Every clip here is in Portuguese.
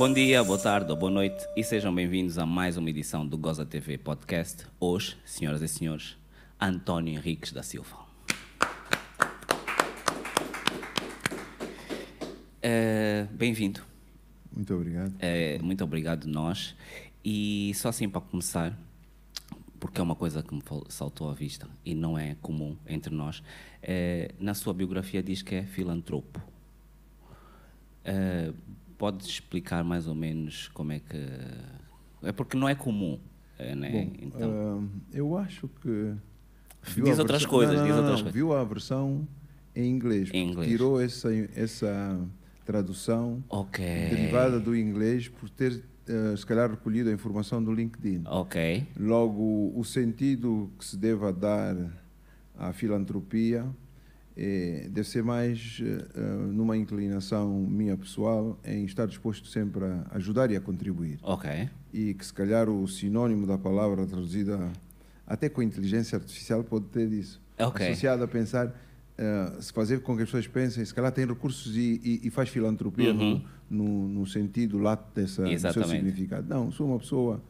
Bom dia, boa tarde ou boa noite e sejam bem-vindos a mais uma edição do Goza TV Podcast. Hoje, senhoras e senhores, António Henriques da Silva. Eh, Bem-vindo. Muito obrigado. Eh, muito obrigado nós. E só assim para começar, porque é uma coisa que me saltou à vista e não é comum entre nós. eh, na sua biografia diz que é filantropo. Eh, pode explicar mais ou menos como é que. É porque não é comum. eh, né? Bom, então, ah, eu acho que. viu Diz a outras versão- coisas, não, não, diz outras coisas. Viu a versão em inglês. Em inglês. Tirou essa, essa tradução ok. derivada do inglês por ter, ah, se calhar, recolhido a informação do LinkedIn. Ok. Logo, o sentido que se deva dar à filantropia eh, deve ser mais eh, numa inclinação minha pessoal em estar disposto sempre a ajudar e a contribuir. Ok. E que se calhar o sinónimo da palavra traduzida até com a inteligência artificial pode ter isso. Ok. Associado a pensar, eh, se fazer com que as pessoas pensem, se calhar tem recursos e, e- e faz filantropia Uhum. no, no, no sentido lato dessa, do seu significado. Não, sou uma pessoa,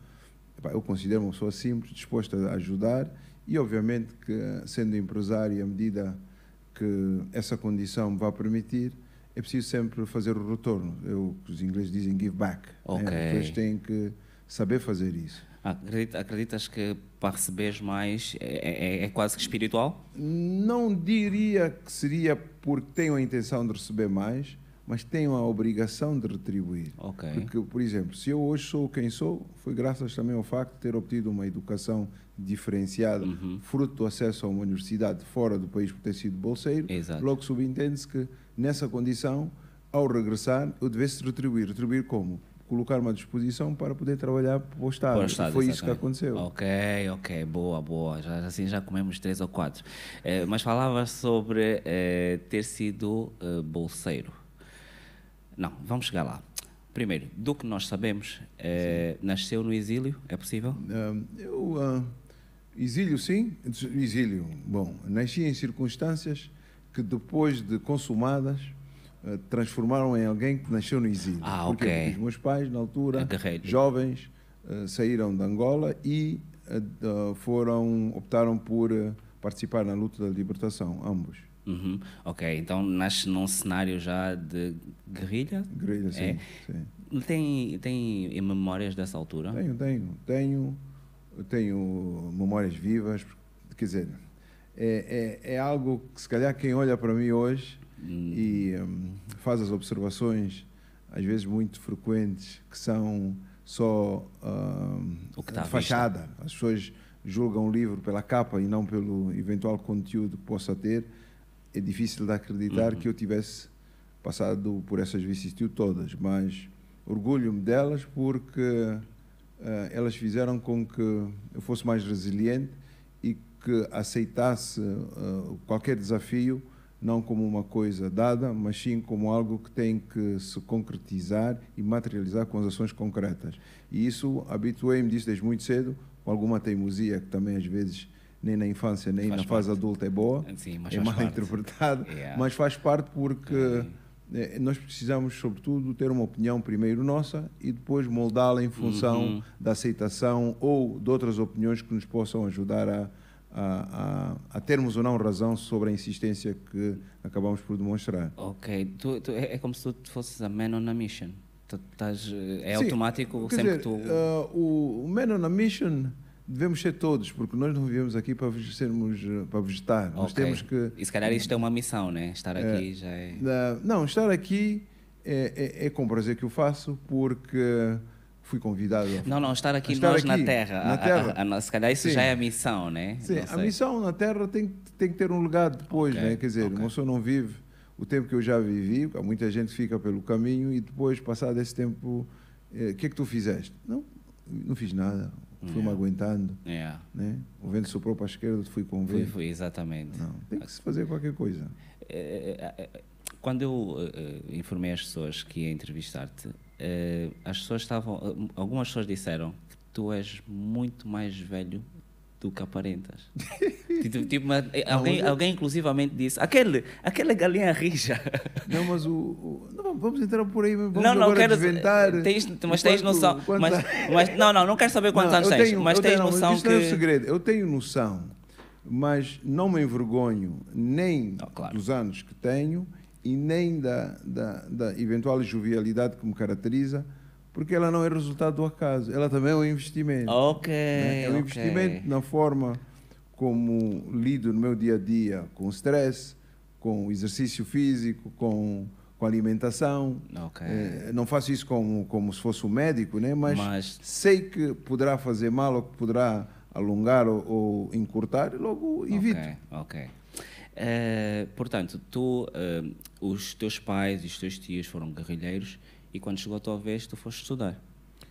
eu considero uma pessoa simples, disposta a ajudar e obviamente que sendo empresário, à medida que essa condição me vai permitir, é preciso sempre fazer o retorno. Eu, os ingleses dizem give back. né? Ok. As pessoas têm que saber fazer isso. Acredita- acreditas que para receberes mais é, é- é quase que espiritual? Não diria que seria porque tenho a intenção de receber mais, mas tenho a obrigação de retribuir. Ok. Porque, por exemplo, se eu hoje sou quem sou, foi graças também ao facto de ter obtido uma educação diferenciada, Uhum. fruto do acesso a uma universidade fora do país por ter sido bolseiro. Exato. Logo subentende-se que, nessa condição, ao regressar, eu devesse retribuir. Retribuir como? Colocar-me à disposição para poder trabalhar para o Estado. Para o Estado, foi isso que exatamente. aconteceu. Ok, ok, boa, boa. Já, assim já comemos três ou quatro. Eh, mas falavas sobre eh, ter sido eh, bolseiro. Não, vamos chegar lá. Primeiro, do que nós sabemos, eh, nasceu no exílio, é possível? Ah, eu ah, exílio sim, exílio. Bom, nasci em circunstâncias que depois de consumadas ah, transformaram em alguém que nasceu no exílio. Ah, Porquê? ok. Porque os meus pais na altura, É jovens, ah, saíram de Angola e foram optaram por participar na luta da libertação, ambos. Uhum. Ok, então nasce num cenário já de guerrilha? Guerrilha, sim. É. sim. Tem, tem memórias dessa altura? Tenho, tenho, tenho, tenho memórias vivas, quer dizer, é, é, é algo que se calhar quem olha para mim hoje e hum, faz as observações, às vezes muito frequentes, que são só hum, O que de fachada. As pessoas julgam o livro pela capa e não pelo eventual conteúdo que possa ter. É difícil de acreditar que eu tivesse passado por essas vicissitudes todas, mas orgulho-me delas porque eh, elas fizeram com que eu fosse mais resiliente e que aceitasse eh, qualquer desafio não como uma coisa dada, mas sim como algo que tem que se concretizar e materializar com as ações concretas. E isso habituei-me disso desde muito cedo, com alguma teimosia que também às vezes nem na infância nem Faz na fase parte. adulta é boa, Sim, é mal parte. interpretado, Yeah. mas faz parte porque Ok. eh, nós precisamos, sobretudo, ter uma opinião primeiro nossa e depois moldá-la em função Uhum. da aceitação ou de outras opiniões que nos possam ajudar a, a, a, a termos ou não razão sobre a insistência que acabamos por demonstrar. Ok, tu, tu- é, é como se tu fosses a man on a mission. Tu estás, eh, é Sim, automático sempre dizer, que tu. o, o Man on a Mission devemos ser todos, porque nós não viemos aqui para sermos eh, para vegetar. Nós Ok. temos que E se calhar isto é uma missão, né? Estar aqui já é. Não, estar aqui é, é, é com prazer que eu faço, porque fui convidado. a- Não, não, estar aqui Estar nós na aqui, Terra. na A- a- Terra. a- a- se calhar isso Sim. já é a missão, né? Sim, a missão na Terra tem, tem que ter um legado depois, Ok, né? Quer dizer, ok. uma pessoa não vive o tempo que eu já vivi, muita gente fica pelo caminho e depois, passado esse tempo, eh, o que é que tu fizeste? Não, não fiz nada, fui-me aguentando, Yeah. né? O vento soprou para a esquerda, fui com o vento. exatamente. Não, tem que se fazer qualquer coisa. Eh, eh, eh, Quando eu informei as pessoas que ia entrevistar-te, as pessoas estavam. Algumas pessoas disseram que tu és muito mais velho do que aparentas. tipo, tipo, uma- alguém, alguém inclusivamente disse, aquele, aquela galinha rija. Não, mas o. o- não, vamos entrar por aí, vamos não, não, agora quero. desventar. Tens, mas tens Quanto- noção. quanto- Mas, mas- não, não, não quero saber quantos Não, anos eu tens. tenho- mas tens tenho- não, noção isto que. não é um segredo. Eu tenho noção, mas não me envergonho nem Não, claro. dos anos que tenho e nem da, da, da eventual jovialidade que me caracteriza, porque ela não é resultado do acaso. Ela também é um investimento. Ok. né? É um ok. investimento na forma como lido no meu dia a dia com o stress, com o exercício físico, com, com a alimentação. Ok. Eh, não faço isso como, como se fosse um médico, né? mas, Mas- sei que poderá fazer mal ou que poderá alongar ou, ou encurtar, e logo evito. Ok, ok. Eh, portanto, tu, eh, os teus pais e os teus tios foram guerrilheiros e quando chegou a tua vez tu foste estudar.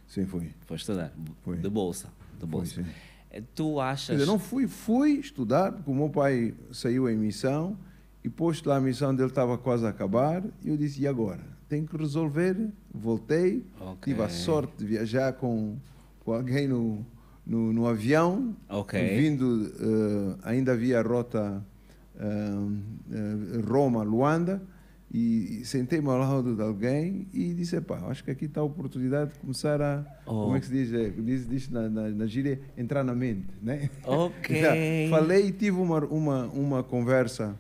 Sim, fui. Foste estudar. Foi. De bolsa. De bolsa. sim. Eh, Tu achas. Dizer, não fui, fui estudar, porque o meu pai saiu em missão e posto lá a missão dele estava quase a acabar e eu disse, e agora? Tenho que resolver. Voltei, Ok. tive a sorte de viajar com, com alguém no, no, no avião, Ok. vindo, eh, ainda havia a rota eh, eh, Roma-Luanda, e, sentei-me ao lado de alguém e disse, pá, acho que aqui está a oportunidade de começar a, Oh. como é que se diz, é, diz, diz na, na, na gíria, entrar na mente, né? Ok. Já Falei e tive uma, uma, uma conversa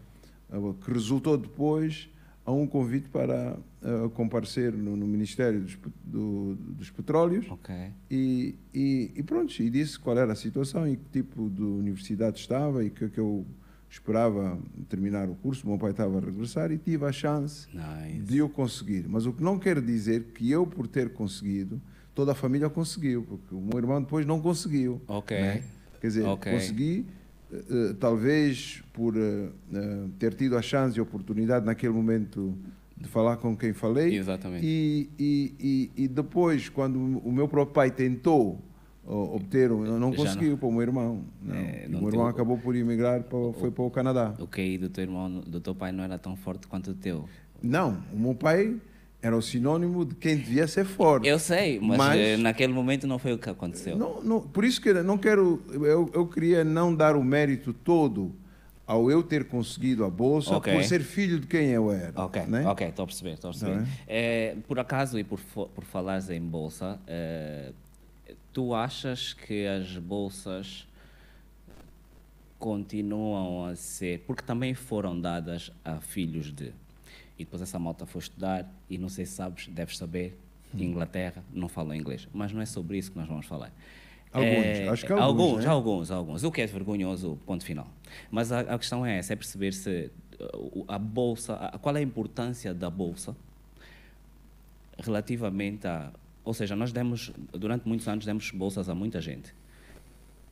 eh, que resultou depois a um convite para eh, comparecer no, no Ministério dos, do- dos Petróleos Ok. e, e, e pronto, e disse qual era a situação e que tipo de universidade estava e que, que eu esperava terminar o curso. O meu pai estava a regressar e tive a chance Nice. de eu conseguir. Mas o que não quer dizer que eu, por ter conseguido, toda a família conseguiu, porque o meu irmão depois não conseguiu. Ok. né? Quer dizer, Ok. consegui, eh, talvez por eh, eh, ter tido a chance e a oportunidade naquele momento de falar com quem falei. Exatamente. E, e, e, e depois, quando o meu próprio pai tentou ó, obter, um- não conseguiu para o meu irmão. Não. É, não o meu irmão teve- acabou por emigrar, para, foi para o Canadá. O QI do teu irmão, do teu pai não era tão forte quanto o teu. Não, o meu pai era o sinônimo de quem devia ser forte. Eu sei, mas, Mas- eh, naquele momento não foi o que aconteceu. Não, não, por isso que eu não quero. Eu, eu queria não dar o mérito todo ao eu ter conseguido a bolsa Ok. por ser filho de quem eu era. Ok, né? ok, estou a perceber, estou a perceber. Bem. Eh, por acaso, e por, por falares em bolsa, eh, tu achas que as bolsas continuam a ser, porque também foram dadas a filhos de, e depois essa malta foi estudar, e não sei se sabes, deves saber, Hum. Inglaterra não falam inglês, mas não é sobre isso que nós vamos falar. Alguns, Eh, acho que alguns, alguns, né? alguns, alguns. O que é vergonhoso, ponto final. Mas a, a questão é essa, é perceber se uh, a bolsa, a- qual é a importância da bolsa relativamente a, ou seja, nós demos durante muitos anos demos bolsas a muita gente.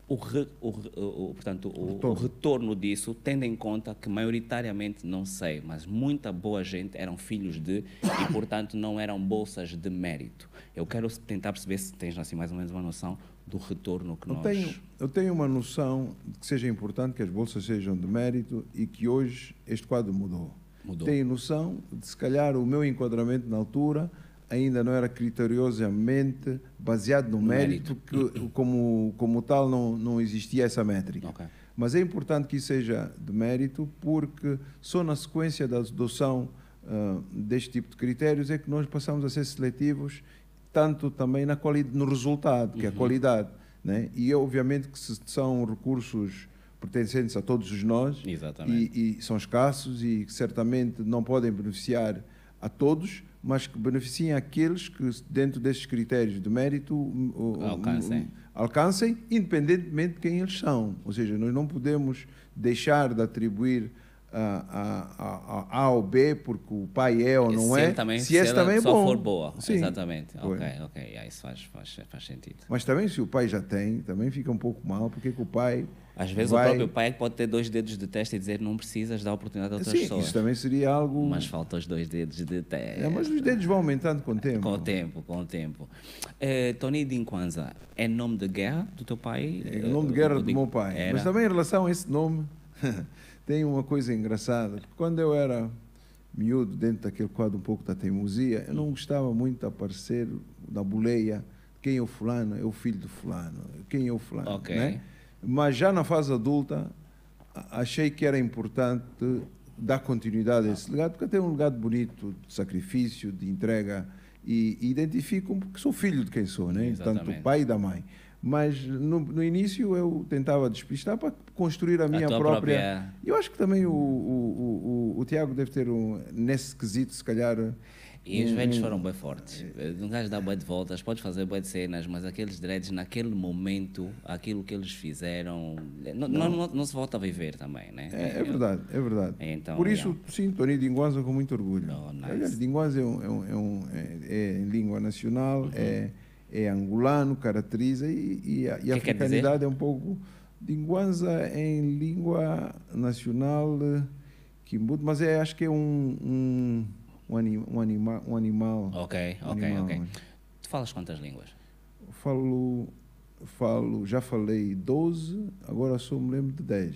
O, re- o o- o- portanto, o, o Retorno. retorno disso, tendo em conta que maioritariamente, não sei, mas muita boa gente eram filhos de e, portanto, não eram bolsas de mérito. Eu quero tentar perceber se tens assim mais ou menos uma noção do retorno que Eu nós tenho, eu tenho uma noção de que seja importante que as bolsas sejam de mérito e que hoje este quadro mudou. Mudou. Tenho noção de se calhar o meu enquadramento na altura ainda não era criteriosamente baseado no, No mérito, que como, como tal não, não existia essa métrica. Ok. Mas é importante que isso seja de mérito porque só na sequência da adoção ah, deste tipo de critérios é que nós passamos a ser seletivos tanto também na no resultado, que é a qualidade. Né? E obviamente que se são recursos pertencentes a todos os nós e, e são escassos e certamente não podem beneficiar a todos, mas que beneficiem aqueles que dentro desses critérios de mérito Alcancem. alcancem, independentemente de quem eles são. Ou seja, nós não podemos deixar de atribuir a, a, a, a ou B porque o pai é ou não se é, também, se esse ela também é só bom. for boa. Sim. Exatamente. Foi. Ok, ok. Yeah, isso faz, faz, faz sentido. Mas também se o pai já tem, também fica um pouco mal, porque que o pai Às vezes vai... o próprio pai pode ter dois dedos de teste e dizer não precisas dar oportunidade a outras Sim, pessoas. isso também seria algo... Mas faltam os dois dedos de teste. É, mas os dedos vão aumentando com o tempo. Com o tempo, com o tempo. Eh, Tony Dinkwanza, é nome de guerra do teu pai? É o nome de guerra Eh, do meu pai. Era? Mas também em relação a esse nome, tem uma coisa engraçada. Quando eu era miúdo, dentro daquele quadro um pouco da teimosia, eu não gostava muito de aparecer na boleia. Quem é o fulano? É o filho do fulano. Quem é o fulano? Ok. né? Mas já na fase adulta, a- achei que era importante dar continuidade a esse legado, porque tem um legado bonito de sacrifício, de entrega, e, e identifico-me porque sou filho de quem sou, né? tanto Exatamente. do pai e da mãe. Mas no, no início eu tentava despistar para construir a minha tua própria. própria- Eu acho que também o, o, o, o, o Tiago deve ter, um, nesse quesito, se calhar. E os velhos foram bem fortes. Um gajo dá bem de voltas, pode fazer bem de cenas, mas aqueles dreads, naquele momento, aquilo que eles fizeram, não, não, não, não se volta a viver também, né? É, é verdade, é verdade. Então, Por isso, yeah. sim, Tony Dinguanza com muito orgulho. Oh, nice. Aliás, Dinguanza é, um, é, um, é, é- é em língua nacional, Uhum. é, é angolano, caracteriza, e, e a, e Que africanidade é um pouco. Dinguanza é em língua nacional eh, quimbudo, mas é, acho que é um, um, um, anim, um, anima, um animal. Ok, um ok, animal. ok. Tu falas quantas línguas? Falo, falo, já falei 12, agora só me lembro de 10.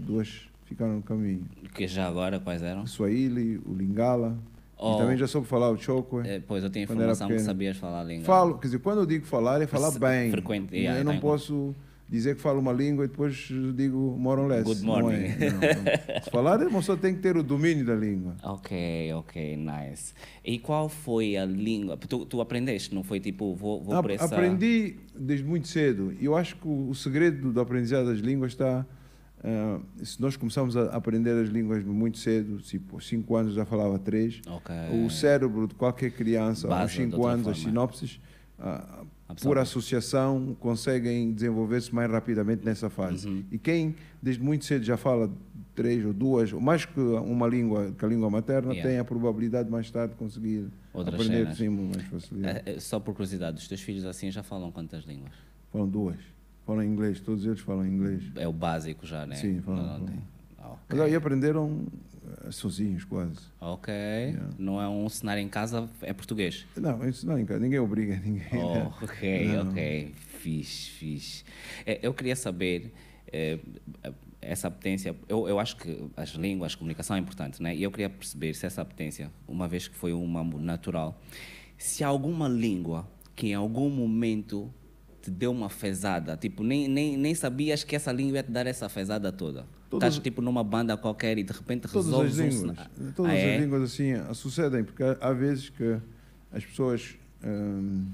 Duas ficaram no caminho. Que já agora quais eram? o Swahili, o Lingala. Oh. E também já soube falar o Chokwe. Eh, pois eu era informação que sabias falar a língua. Falo, quer dizer, quando eu digo falar, é falar bem. frequente, yeah, eu não tem- posso dizer que falo uma língua e depois digo more or less. Good Não morning. é, não, não. Se falar, a pessoa tem que ter o domínio da língua. Ok, ok, nice. E qual foi a língua? Tu, tu aprendeste, não foi tipo, vou, vou por essa... Aprendi desde muito cedo. Eu acho que o, o segredo da aprendizagem das línguas está. ah, se nós começamos a aprender as línguas muito cedo, tipo, 5 anos já falava três, Ok. o cérebro de qualquer criança, aos Base de 5 outra anos, as forma. sinopses, ah, Absorve. Por associação, conseguem desenvolver-se mais rapidamente nessa fase. Uhum. E quem desde muito cedo já fala três ou duas, ou mais que uma língua, que a língua materna, Yeah. tem a probabilidade de mais tarde conseguir Outras aprender sim, mais facilidade. Eh, eh, Só por curiosidade, os teus filhos assim já falam quantas línguas? Falam duas. Falam inglês, todos eles falam inglês. É o básico já, né? Sim, falam, falam. Tem- Ok. Mas aí aprenderam eh, sozinhos, quase. Ok. Yeah. Não é um cenário em casa, é português. Não, isso não, ninguém obriga ninguém. Oh, ok, Não. ok. Fixe, fixe. Eh, Eu queria saber eh, essa apetência. Eu, eu acho que as línguas, a comunicação é importante, né? E eu queria perceber se essa apetência, uma vez que foi uma natural, se há alguma língua que em algum momento te deu uma fezada, tipo, nem, nem, nem sabias que essa língua ia te dar essa fezada toda. Todas- Estás tipo numa banda qualquer e de repente Todas resolves as um línguas. cena- Todas Ah, as é? línguas assim sucedem, porque há, há vezes que as pessoas, hum,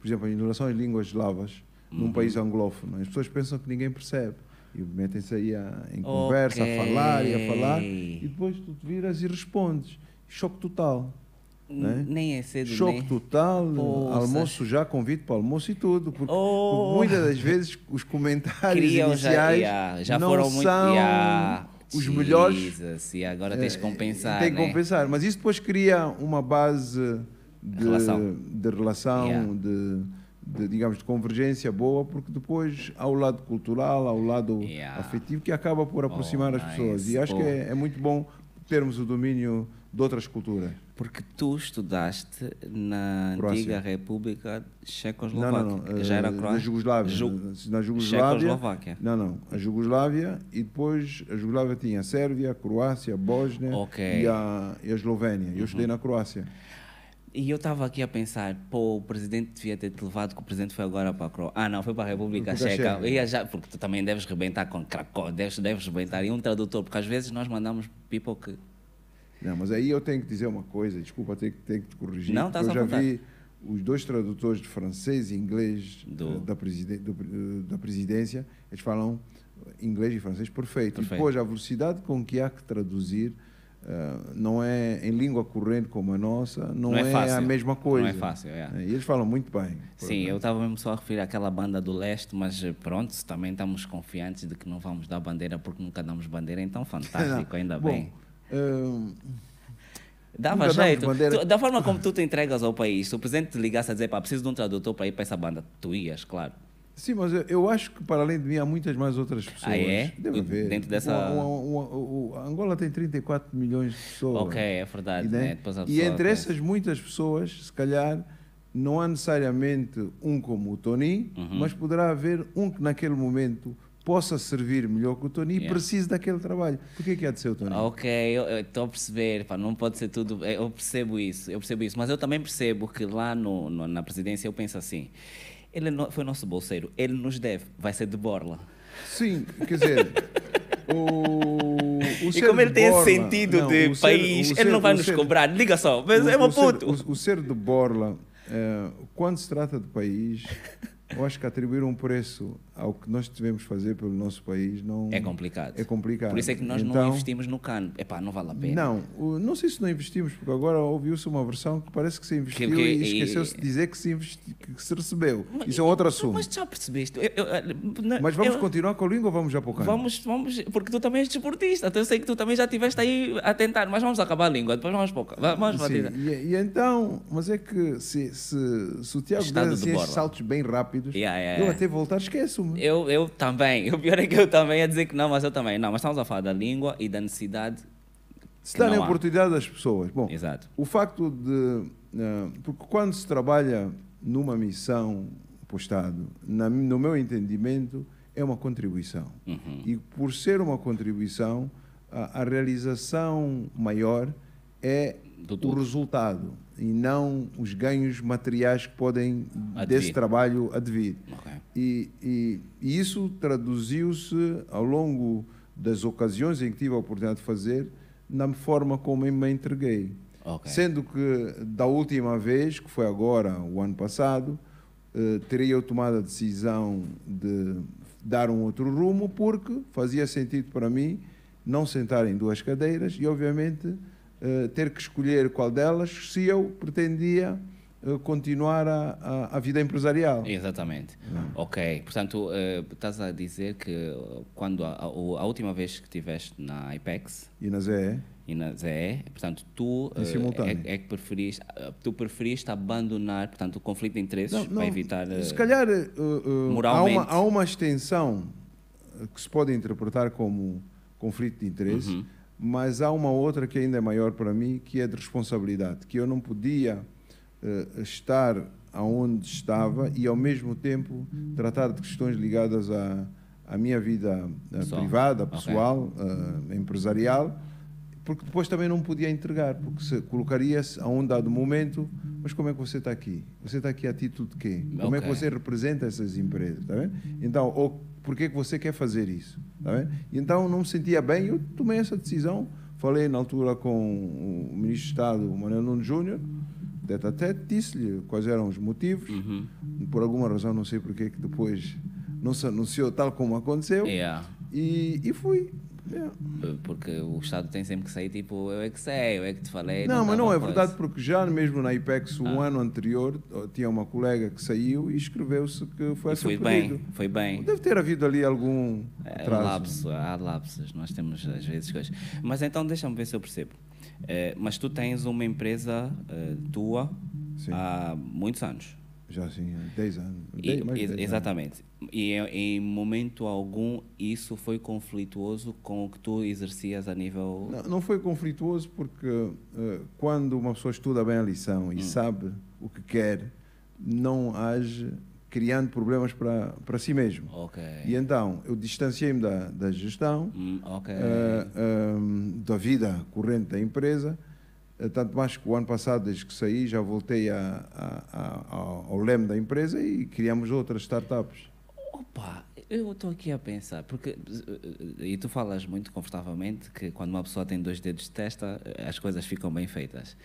por exemplo, em relação às línguas eslavas, Uhum. num país anglófono, as pessoas pensam que ninguém percebe. E metem-se aí a, em conversa, Ok. a falar e a falar, e depois tu te viras e respondes. Choque total. Né? Nem é cedo, Choque nem... total, Poças. almoço já, convite para almoço e tudo. Porque, Oh. porque muitas das vezes os comentários Criam já, iniciais yeah, já não foram muito. são os melhores. Jesus, e agora tens de compensar. Tem que né? compensar. Mas isso depois cria uma base de Relação. de, relação, Yeah. de, de, digamos, de convergência boa, porque depois há o lado cultural, há o lado Yeah. afetivo que acaba por aproximar Oh, as pessoas. nice. E acho Pô. que é, é muito bom termos o domínio de outras culturas. Porque tu estudaste na Croácia. antiga República Não, Tchecoslováquia. não, não. Já era eh, Croácia? Na Jugoslávia. Ju- Na Jugoslávia. Checoslováquia. Não, não. A Jugoslávia e depois a Jugoslávia tinha a Sérvia, a Croácia, a Bósnia Ok. Uhum. e, a, e a Eslovénia. Eu estudei na Croácia. E eu estava aqui a pensar, pô, o presidente devia ter te levado, que o presidente foi agora para a Croácia. Ah, não, foi para a República Checa. Já, porque tu também deves rebentar com Cracó, deves, deves rebentar. E um tradutor, porque às vezes nós mandamos people que. Não, mas aí eu tenho que dizer uma coisa, desculpa, tenho que, tenho que te corrigir. Não, estás Eu já vi os dois tradutores de francês e inglês Do- eh, da, do- eh, da presidência, eles falam inglês e francês perfeito. Perfeito. E depois a velocidade com que há que traduzir eh, não é em língua corrente como a nossa, não, Não é é, a mesma coisa. Não é fácil, é. E eles falam muito bem. Sim, eu estava mesmo só a referir àquela banda do leste, mas pronto, também estamos confiantes de que não vamos dar bandeira porque nunca damos bandeira, então fantástico, ainda Bom, bem. Dava jeito. Tu- da forma como tu te entregas ao país, se o presidente te ligasse a dizer, pá, preciso de um tradutor para ir para essa banda, tu ias, claro. Sim, mas eu, eu acho que para além de mim há muitas mais outras pessoas. Ah, é? Deve haver. Dentro dessa- O- o- o- o- a Angola tem 34 milhões de pessoas. Ok, é verdade. E, né? né? E entre pensa- essas muitas pessoas, se calhar, não há necessariamente um como o Tony, Uhum. mas poderá haver um que naquele momento possa servir melhor que o Tony e Yeah. precise daquele trabalho. Por que que há de ser o Tony? Ok, eu estou a perceber, pá, não pode ser tudo. eh, Eu percebo isso, eu percebo isso, mas eu também percebo que lá no, no- na presidência eu penso assim: ele foi nosso bolseiro, ele nos deve, vai ser de borla. Sim, quer dizer, o, o E ser como ele tem esse Borla- sentido não, de ser- país, o ele ser- não vai nos ser- cobrar. Liga só, mas o- é ser- puto. O, o ser de Borla, eh, quando se trata de país, eu acho que atribuir um preço ao que nós devemos fazer pelo nosso país não É complicado. é complicado. Por isso é que nós não Então, investimos no cano. Epá, não vale a pena. Não, o- não sei se não investimos, porque agora ouviu-se uma versão que parece que se investiu Que- que- e e- esqueceu-se de dizer que se, investi- que se recebeu. Mas- Isso é outro assunto. Mas Mas, já percebeste? Eu- eu- não, vamos eu- continuar com a língua ou vamos já para o canto? Vamos, vamos, porque tu também és desportista, então eu sei que tu também já estiveste aí a tentar, mas vamos acabar a língua, depois vamos para o ca- Vamos Sim, e, e então, mas é que se, se, se o Tiago der de assim saltos bem rápidos, Yeah, yeah, eu até voltar esqueço-me. Eu, eu também. O pior é que eu também ia dizer que não, mas eu também. Não, mas estamos a falar da língua e da necessidade. Se darem oportunidade das pessoas. Bom, Exato. o facto de. eh, porque quando se trabalha numa missão para o Estado, na- no meu entendimento, é uma contribuição. Uhum. E por ser uma contribuição, a, a realização maior é o resultado e não os ganhos materiais que podem Advir. desse trabalho advir. Ok. E, e- e isso traduziu-se ao longo das ocasiões em que tive a oportunidade de fazer, na forma como eu me entreguei. Ok. Sendo que da última vez, que foi agora, o ano passado, eh, teria eu tomado a decisão de dar um outro rumo, porque fazia sentido para mim não sentar em duas cadeiras e, obviamente, ter que escolher qual delas se eu pretendia eh, continuar a, a, a vida empresarial. Exatamente. Ok. Portanto, eh, estás a dizer que eh, quando a, a- última vez que estiveste na IPEX E na ZE, e na ZE, portanto, tu eh, simultâneo. é, é que preferiste, eh, tu preferiste abandonar, portanto, o conflito de interesses Não, não, para evitar. eh, Se calhar eh, eh, há, moralmente. uma, há uma extensão eh, que se pode interpretar como conflito de interesse, Uhum. Mas há uma outra que ainda é maior para mim, que é de responsabilidade, que eu não podia eh, estar aonde estava e ao mesmo tempo tratar de questões ligadas à, à minha vida eh, Pessoal. privada, pessoal, eh, empresarial, porque depois também não podia entregar, porque se colocaria-se a um dado momento, mas como é que você está aqui? Você está aqui a título de quê? Como é que você representa essas empresas? Tá vendo? Então, ou por que você quer fazer isso? Tá Então, não me sentia bem, eu tomei essa decisão, falei na altura com o Ministro de Estado, Manuel Nuno Júnior, tete a tete, disse-lhe quais eram os motivos, Uhum. por alguma razão, não sei porque que depois não se anunciou tal como aconteceu, Yeah. e, e fui. Eh, Porque o Estado tem sempre que sair tipo, eu é que sei, eu é que te falei. Não, mas dá não é coisa. verdade, porque já mesmo na IPEX, o Ah. ano anterior, tinha uma colega que saiu e escreveu-se que foi a seu foi bem, foi bem. Deve ter havido ali algum É, atraso. lapso, há lapsos, nós temos às vezes coisas. Mas então deixa-me ver se eu percebo. Eh, mas tu tens uma empresa eh, tua Sim. há muitos anos. Já assim, há 10 anos. E- Dez- mais de ex- 10 anos. exatamente. E em, momento algum isso foi conflituoso com o que tu exercias a nível. Não, não foi conflituoso porque eh, quando uma pessoa estuda bem a lição Hum. e sabe o que quer, não age criando problemas para, para si mesmo. Ok. E então, eu distanciei-me da, da gestão, Hum, ok. eh, ehm, da vida corrente da empresa, tanto mais que o ano passado, desde que saí, já voltei a- a- a- ao, leme da empresa e criamos outras startups. Opa, eu estou aqui a pensar, porque. eh, E tu falas muito confortavelmente que quando uma pessoa tem dois dedos de testa, eh, as coisas ficam bem feitas.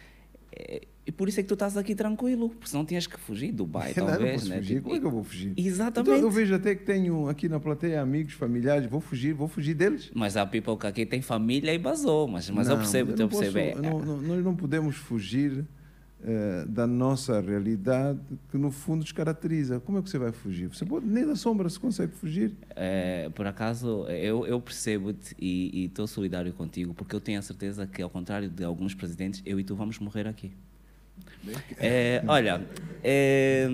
Eh, E por isso é que tu estás aqui tranquilo, porque senão tinhas que fugir do Dubai, Não, não talvez, posso né? fugir. Tipo, Como é que eu vou fugir? Exatamente. Então, eu vejo até que tenho aqui na plateia amigos, familiares, vou fugir, vou fugir deles. Mas há people que aqui tem família e basou, mas, mas eu Não, percebo, eu eu não percebo. posso- é- não- não- nós não podemos fugir eh, da nossa realidade que no fundo nos caracteriza. Como é que você vai fugir? Você pode, nem da sombra se consegue fugir. É, por acaso, eu, eu percebo-te e estou solidário contigo, porque eu tenho a certeza que, ao contrário de alguns presidentes, eu e tu vamos morrer aqui. É, olha, é,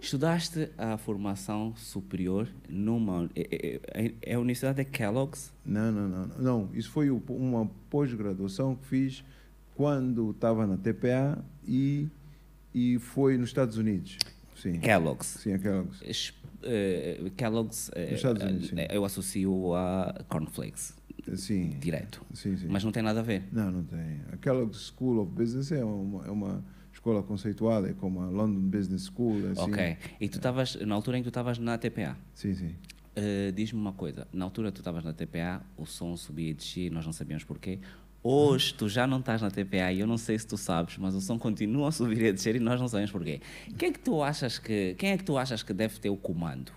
estudaste a formação superior numa. É, é- a Universidade de Kellogg's? Não, não, não. Não, isso foi uma pós-graduação que fiz quando estava na TPA e, e foi nos Estados Unidos. Sim, Kellogg's. sim aquela. Es- eh, Kellogg's, Nos Estados Unidos, eh, eu associo a cornflakes, Sim, direto. sim, sim. Mas não tem nada a ver. Não, não tem. A Kellogg School of Business é uma, é uma escola conceituada, é como a London Business School. Assim. Ok. E tu estavas, na altura em que tu estavas na TPA, Sim, sim. eh, diz-me uma coisa. Na altura tu estavas na TPA, o som subia e descia, nós não sabíamos porquê. Hoje tu já não estás na TPA e eu não sei se tu sabes, mas o som continua a subir e a descer e nós não sabemos porquê. Quem é que tu achas que, quem é que, tu achas que deve ter o comando?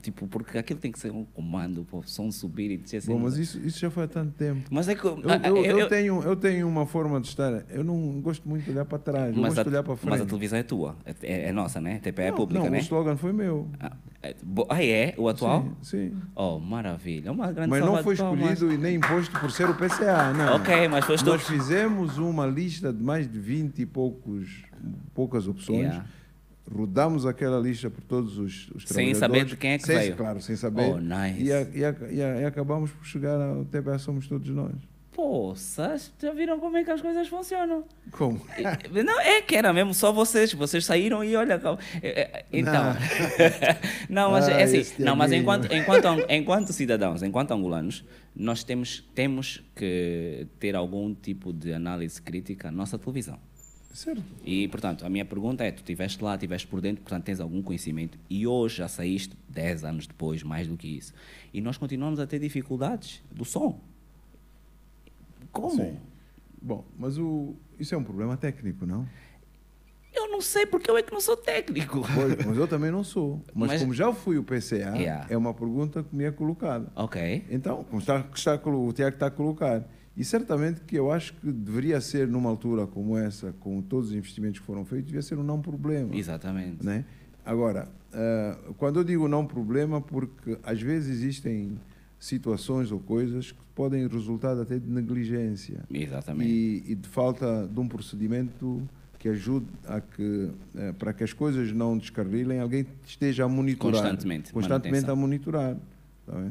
Tipo, porque aquilo tem que ser um comando para o som subir e descer assim. Bom, mas isso, isso já foi há tanto tempo. Mas é que eu, eu, eu, eu, tenho, eu tenho uma forma de estar. Eu não gosto muito de olhar para trás, eu gosto a, de olhar para frente. Mas a televisão é tua, é, é nossa, né? TPA é pública, não, né? o slogan foi meu. Ah, é, ah, é? O atual? Sim, sim. Oh, maravilha. Uma grande mas não foi escolhido e nem imposto por ser o PCA, não. Ok, mas foi Nós fizemos uma lista de mais de 20 e poucos, poucas opções. Yeah rodamos aquela lista por todos os, os Sem saber de quem é que sem, veio. Claro, sem saber. Oh, nice. e, a, e, a, e, a, e, acabamos por chegar ao TPA Somos Todos Nós. Poça, já viram como é que as coisas funcionam? Como? Não, é que era mesmo só vocês. Vocês saíram e olha. É, é, então. Não, mas ah, é assim. Não, mas enquanto, enquanto, enquanto cidadãos, enquanto angolanos, nós temos, temos que ter algum tipo de análise crítica na nossa televisão. Certo. E, portanto, a minha pergunta é: tu estiveste lá, estiveste por dentro, portanto, tens algum conhecimento e hoje já saíste 10 anos depois, mais do que isso. E nós continuamos a ter dificuldades do som. Como? Sim. Bom, mas o, isso é um problema técnico, não? Eu não sei porque eu é que não sou técnico. Pois, mas eu também não sou. Mas, mas como já fui o PCA, yeah. é uma pergunta que me é colocada. Ok. Então, como está, está, o Tiago está a colocar. E certamente que eu acho que deveria ser, numa altura como essa, com todos os investimentos que foram feitos, devia ser um não problema. Exatamente. Né? Agora, uh, quando eu digo não problema, porque às vezes existem situações ou coisas que podem resultar até de negligência. Exatamente. E, e de falta de um procedimento que ajude a que, uh, para que as coisas não descarrilem, alguém esteja a monitorar. Constantemente. Constantemente a monitorar. Tá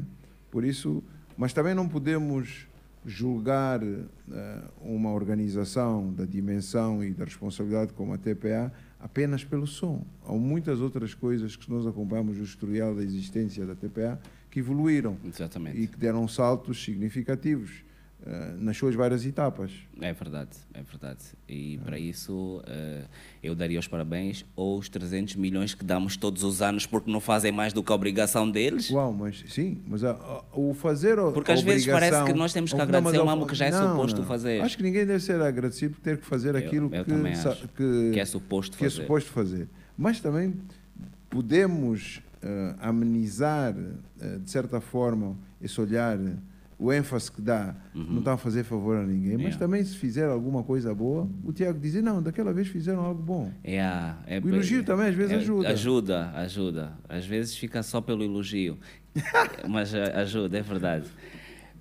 Por isso, mas também não podemos julgar uh, uma organização da dimensão e da responsabilidade como a TPA apenas pelo som. Há muitas outras coisas que nós acompanhamos o historial da existência da TPA que evoluíram Exatamente. e que deram saltos significativos. Eh, nas suas várias etapas. É verdade, é verdade. E para isso uh, eu daria os parabéns aos 300 milhões que damos todos os anos porque não fazem mais do que a obrigação deles. Uau, mas sim, mas a, a, o fazer Porque às vezes parece que nós temos que agradecer o amo que já é não, suposto não. fazer. Acho que ninguém deve ser agradecido por ter que fazer aquilo eu que, que, que, é suposto que fazer. é suposto fazer. Mas também podemos uh, amenizar, de certa forma, esse olhar o ênfase que dá uhum. não está a fazer favor a ninguém, mas yeah. também se fizer alguma coisa boa, o Tiago diz, não, daquela vez fizeram algo bom. Yeah. É, o elogio também às vezes é, ajuda. Ajuda, ajuda. Às vezes fica só pelo elogio, mas ajuda, é verdade.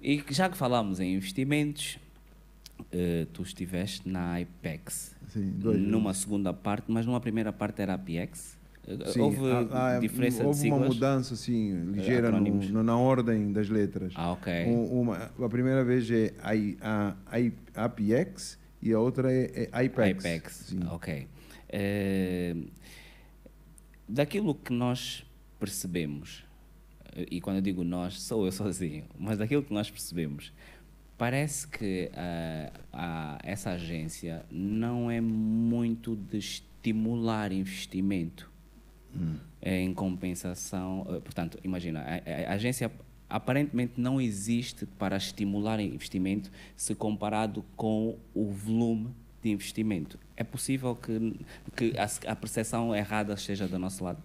E já que falamos em investimentos, uh, tu estiveste na IPEX, Sim, numa segunda parte, mas numa primeira parte era a PX. Sim, houve há, há, diferença houve de uma mudança assim ligeira no, no, na ordem das letras. Ah, ok. Um, uma, a primeira vez é a, a, APX e a outra é, é IPEX. IPEX, Sim. ok. É, daquilo que nós percebemos, e quando eu digo nós, sou eu sozinho, mas daquilo que nós percebemos, parece que uh, essa agência não é muito de estimular investimento Hum. Em compensação, eh, portanto, imagina, a, a, agência aparentemente não existe para estimular investimento se comparado com o volume de investimento. É possível que, que a, a percepção errada esteja do nosso lado?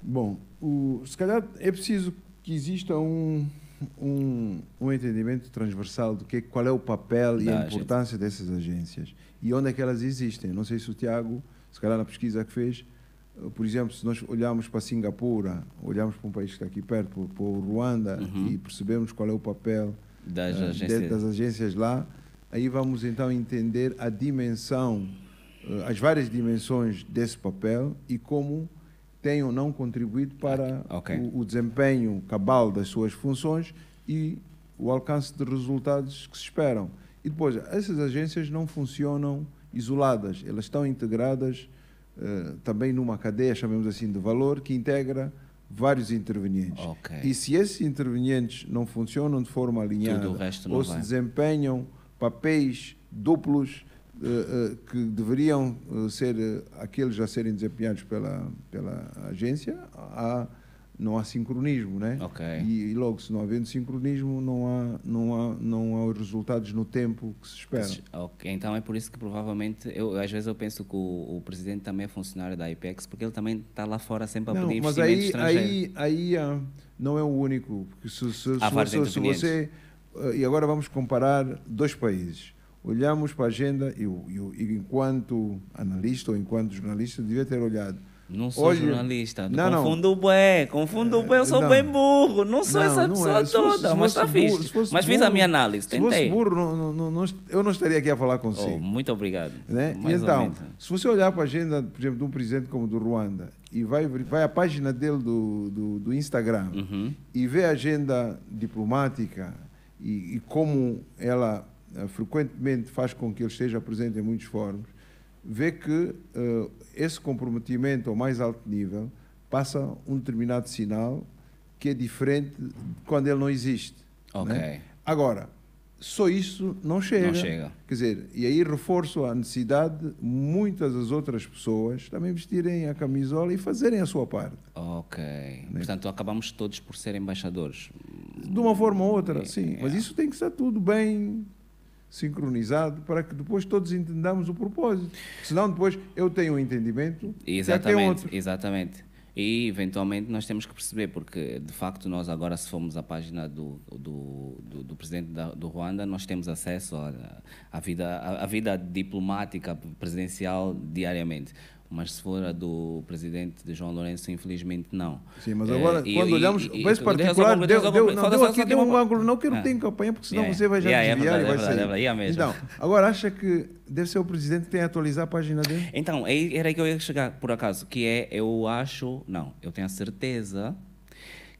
Bom, o, se calhar é preciso que exista um, um, um entendimento transversal do que qual é o papel da e a importância agência. dessas agências e onde é que elas existem. Não sei se o Tiago, se calhar na pesquisa que fez, por exemplo, se nós olharmos para Singapura, olharmos para um país que está aqui perto, para o Ruanda, uhum. e percebemos qual é o papel das, uh, agências. das agências lá, aí vamos então entender a dimensão, uh, as várias dimensões desse papel e como têm ou não contribuído para okay. o, o desempenho cabal das suas funções e o alcance de resultados que se esperam. E depois, essas agências não funcionam isoladas, elas estão integradas eh, também numa cadeia, chamemos assim, de valor, que integra vários intervenientes. Okay. E se esses intervenientes não funcionam de forma alinhada ou se desempenham papéis duplos uh, uh, que deveriam ser aqueles a serem desempenhados pela, pela agência, há não há sincronismo, né? Ok. E, e logo, se não havendo sincronismo, não há, não, há, não há os resultados no tempo que se espera. Ok, então é por isso que provavelmente, eu, às vezes eu penso que o, o presidente também é funcionário da IPEX, porque ele também está lá fora sempre a Não, pedir mas aí, aí, aí ah, não é o único. Porque se, se, se se você ah, e agora vamos comparar dois países. Olhamos para a agenda eu- eu- e enquanto analista ou enquanto jornalista devia ter olhado. Não sou Olha- jornalista, Não, não. confundo bem, confundo bem, eu sou Não. bem burro, não sou Não, essa não pessoa é. Toda, se mas está fixe. Mas fiz a burro- minha análise, Se fosse tentei. burro, não, não, não, não eu não estaria aqui a falar Oh, consigo. muito obrigado. né? E então, se você olhar para a agenda, por exemplo, de um presidente como o do Ruanda e vai, vai à página dele do, do, do Instagram Uhum. e vê a agenda diplomática e, e como ela eh, frequentemente faz com que ele esteja presente em muitos fóruns, vê que eh, esse comprometimento ao mais alto nível passa um determinado sinal que é diferente quando ele não existe. Ok. né? Agora, só isso não chega. Não chega. Quer dizer, e aí reforço a necessidade de muitas das outras pessoas também vestirem a camisola e fazerem a sua parte. Ok. Né? Portanto, acabamos todos por ser embaixadores. De uma forma ou outra, É, sim. é. Mas isso tem que estar tudo bem sincronizado para que depois todos entendamos o propósito. Senão depois eu tenho um entendimento e Exatamente, outro. exatamente. E eventualmente nós temos que perceber, porque de facto nós agora, se formos à página do, do, do, do presidente da, do Ruanda, nós temos acesso à, à, vida, à, à vida diplomática presidencial diariamente. Mas se for a do presidente de João Lourenço, infelizmente não. Sim, mas agora, e- quando e- olhamos e- para esse particular, deu, deu, concluir. não, deu aqui deu tem um ângulo, não quero Ah. ter em campanha, porque senão Yeah, você vai já yeah, é desviar verdade, e vai é verdade, sair. é verdade, mesmo. Então, agora acha que deve ser o presidente que tem que atualizar a página dele? Então, era aí que eu ia chegar, por acaso, que é, eu acho, não, eu tenho a certeza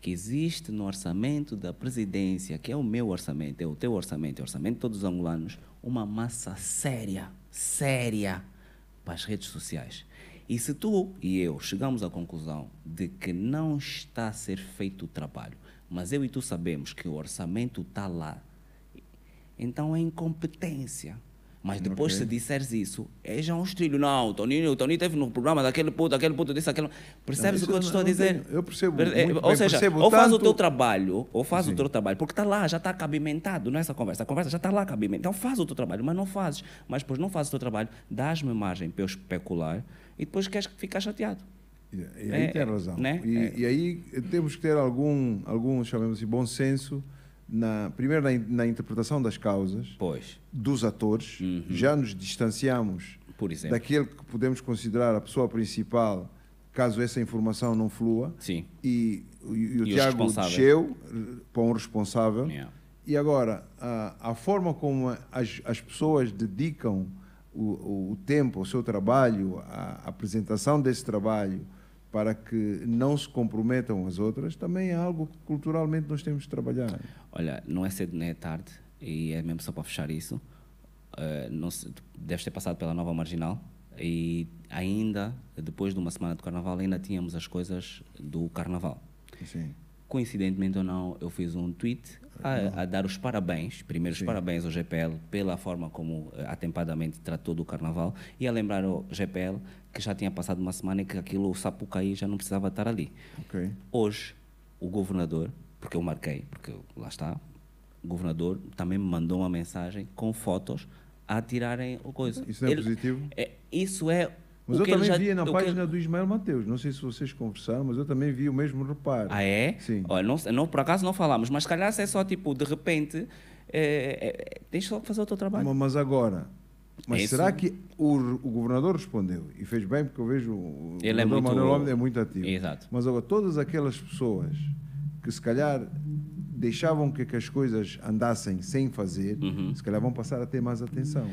que existe no orçamento da presidência, que é o meu orçamento, é o teu orçamento, é o orçamento de todos os angolanos, uma massa séria, séria para as redes sociais. E se tu e eu chegamos à conclusão de que não está a ser feito o trabalho, mas eu e tu sabemos que o orçamento está lá, então é incompetência. Mas depois, Ok. se disseres isso, é já um estrilho. Não, o Toninho, o Toninho teve no programa daquele puto, aquele puto disse aquele. Percebes Não, o que eu te estou a dizer? tem- eu percebo é, muito Ou bem, seja, percebo ou faz o tanto- teu trabalho, ou faz Sim. o teu trabalho, porque está lá, já está cabimentado nessa conversa. A conversa já está lá cabimentada. Então faz o teu trabalho, mas não fazes. Mas depois não fazes o teu trabalho, dás-me margem para eu especular e depois queres ficar chateado. E e aí É, tem razão. né? E, É. e aí temos que ter algum, algum chamemos assim, bom senso, na, primeiro na, in- na interpretação das causas, Pois, dos atores. Uhum. Já nos distanciamos por exemplo. daquele que podemos considerar a pessoa principal, caso essa informação não flua. Sim. E, o- e o E Tiago desceu para um responsável. Yeah. E agora, a, a forma como as, as pessoas dedicam o, o, tempo, o seu trabalho, a apresentação desse trabalho, para que não se comprometam as outras, também é algo que culturalmente nós temos de trabalhar. Olha, não é cedo nem é tarde, e é mesmo só para fechar isso. eh, não se, deves ter passado pela nova marginal e ainda, depois de uma semana de carnaval, ainda tínhamos as coisas do carnaval. Assim. Coincidentemente ou não, eu fiz um tweet a, a dar os parabéns, primeiros Sim. parabéns ao GPL pela forma como eh, atempadamente tratou do carnaval e a lembrar ao GPL que já tinha passado uma semana e que aquilo, o Sapucaí, já não precisava estar ali. Ok. Hoje, o governador, porque eu marquei, porque lá está, o governador também me mandou uma mensagem com fotos a tirarem o coisa. Isso não é Ele- positivo? é- isso é. Mas eu também já- via na página ele- do Ismael Mateus. Não sei se vocês conversaram, mas eu também vi o mesmo reparo. Ah, é? Sim. Olha, não, não, por acaso não falamos, mas se calhar se é só tipo, de repente, é, é, tens só fazer o teu trabalho. Ma- Mas agora, mas Isso- será que o, o governador respondeu? E fez bem, porque eu vejo o Ele é governador muito- Manuel Homem é muito ativo. Exato. Mas agora, todas aquelas pessoas que se calhar deixavam que, que as coisas andassem sem fazer, Uhum. se calhar vão passar a ter mais atenção.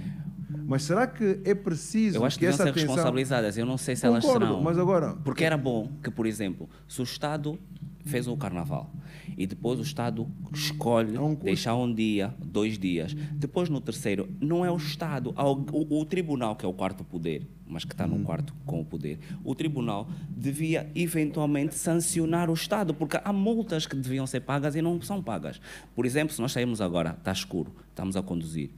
Mas será que é preciso Eu acho que, que essa ser atenção... responsabilizadas. Eu não sei se elas Concordo, serão. mas agora... Porque era bom que, por exemplo, se o Estado fez o carnaval e depois o Estado escolhe É um deixar um dia, dois dias, depois no terceiro, não é o Estado, o, o- o tribunal, que é o quarto poder, mas que está no quarto com o poder, o tribunal devia eventualmente sancionar o Estado, porque há multas que deviam ser pagas e não são pagas. Por exemplo, se nós saímos agora, está escuro, estamos a conduzir.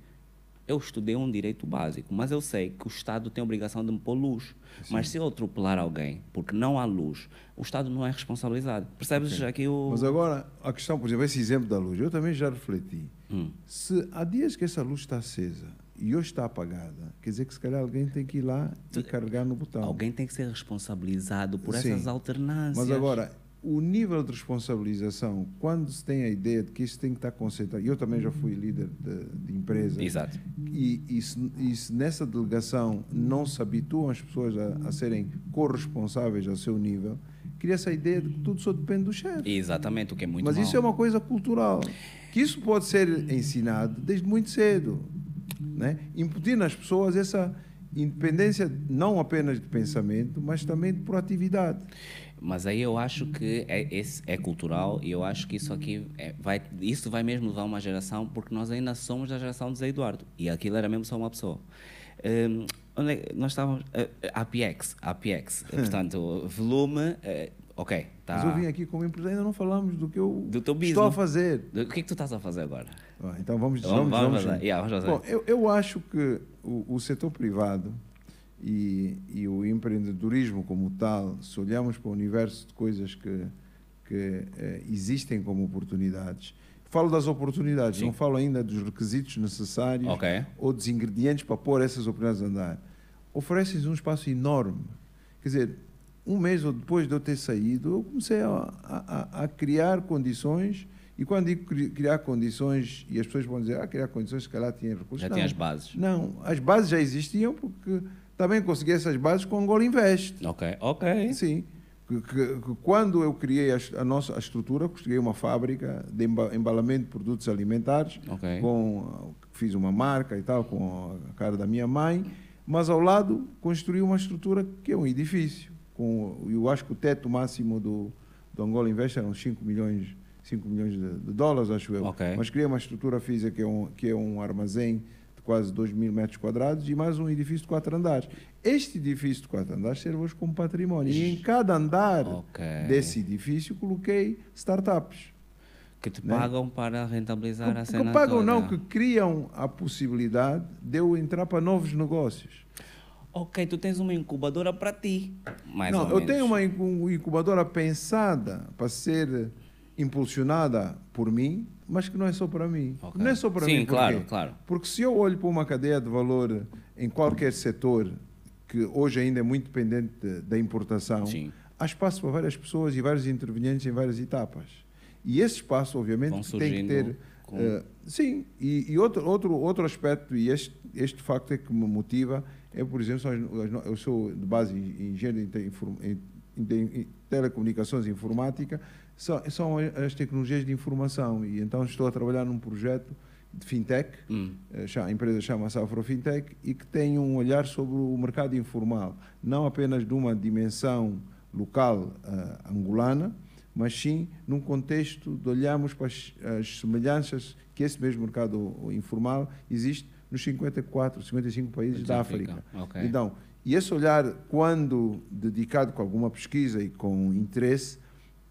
Eu estudei um direito básico, mas eu sei que o Estado tem a obrigação de me pôr luz. Mas se eu atropelar alguém porque não há luz, o Estado não é responsabilizado. Percebes okay. aqui o. Mas agora, a questão, por exemplo, esse exemplo da luz, eu também já refleti. Hum. Se há dias que essa luz está acesa e hoje está apagada, quer dizer que se calhar alguém tem que ir lá e carregar no botão. Alguém tem que ser responsabilizado por Sim. essas alternâncias. Mas agora, o nível de responsabilização, quando se tem a ideia de que isso tem que estar concentrado, eu também já fui líder de, de empresa, Exato. E, e, se, e, se, nessa delegação não se habituam as pessoas a, a serem corresponsáveis ao seu nível, cria-se a ideia de que tudo só depende do chefe. Exatamente, o que é muito Mas mal. isso é uma coisa cultural, que isso pode ser ensinado desde muito cedo, né? imputir nas pessoas essa independência não apenas de pensamento, mas também de proatividade. Mas aí eu acho que é, esse é cultural e eu acho que isso aqui é, vai, isso vai mesmo levar uma geração, porque nós ainda somos da geração de Zé Eduardo e aquilo era mesmo só uma pessoa. Um, onde é, nós estávamos. Uh, APX, APX, portanto, volume. Uh, ok, tá. Mas eu vim aqui como empresário, ainda não falamos do que eu do estou a fazer. Do, o que é que tu estás a fazer agora? Ah, então vamos, vamos, vamos, vamos, vamos, yeah, vamos Bom, eu, eu acho que o, o setor privado e, e, o empreendedorismo como tal, se olharmos para o universo de coisas que, que eh, existem como oportunidades, falo das oportunidades, Sim. não falo ainda dos requisitos necessários okay. ou dos ingredientes para pôr essas oportunidades a andar. Oferecem um espaço enorme. Quer dizer, um mês ou depois de eu ter saído, eu comecei a, a, a criar condições. E quando digo criar condições, e as pessoas vão dizer, ah, criar condições, se calhar tinha recursos. Já não, tinha as bases. Não, as bases já existiam porque também consegui essas bases com o Angola Invest. Ok, ok. Sim. Que, que, que quando eu criei a, a, nossa a estrutura, construí uma fábrica de embalamento de produtos alimentares, okay. com, fiz uma marca e tal, com a cara da minha mãe, mas ao lado construí uma estrutura que é um edifício. Com, eu acho que o teto máximo do, do Angola Invest eram 5 milhões, 5 milhões de, de dólares, acho eu. Okay. Mas criei uma estrutura física que é um, que é um armazém de quase 2 mil metros quadrados e mais um edifício de quatro andares. Este edifício de quatro andares serve hoje como património. E em cada andar okay. desse edifício coloquei startups. Que te né? pagam para rentabilizar que, a cena Que pagam toda. não, que criam a possibilidade de eu entrar para novos negócios. Ok, tu tens uma incubadora para ti, mais não, eu menos. tenho uma incubadora pensada para ser impulsionada por mim, mas que não é só para mim. Okay. Não é só para Sim, mim. Por claro, quê? claro. Porque se eu olho para uma cadeia de valor em qualquer setor, que hoje ainda é muito dependente da importação, Sim. há espaço para várias pessoas e vários intervenientes em várias etapas. E esse espaço, obviamente, tem que ter. Com... Uh, sim, e, e, outro, outro, outro aspecto, e este, este facto é que me motiva, é, por exemplo, eu sou de base engenheiro em telecomunicações e informática, são, são as tecnologias de informação. E então estou a trabalhar num projeto de fintech, hum. Eh, a empresa chama-se Afro Fintech, e que tem um olhar sobre o mercado informal, não apenas de uma dimensão local uh, angolana, mas sim num contexto de olharmos para as, as, semelhanças que esse mesmo mercado informal existe nos 54, 55 países da África. Okay. Então, e esse olhar, quando dedicado com alguma pesquisa e com interesse,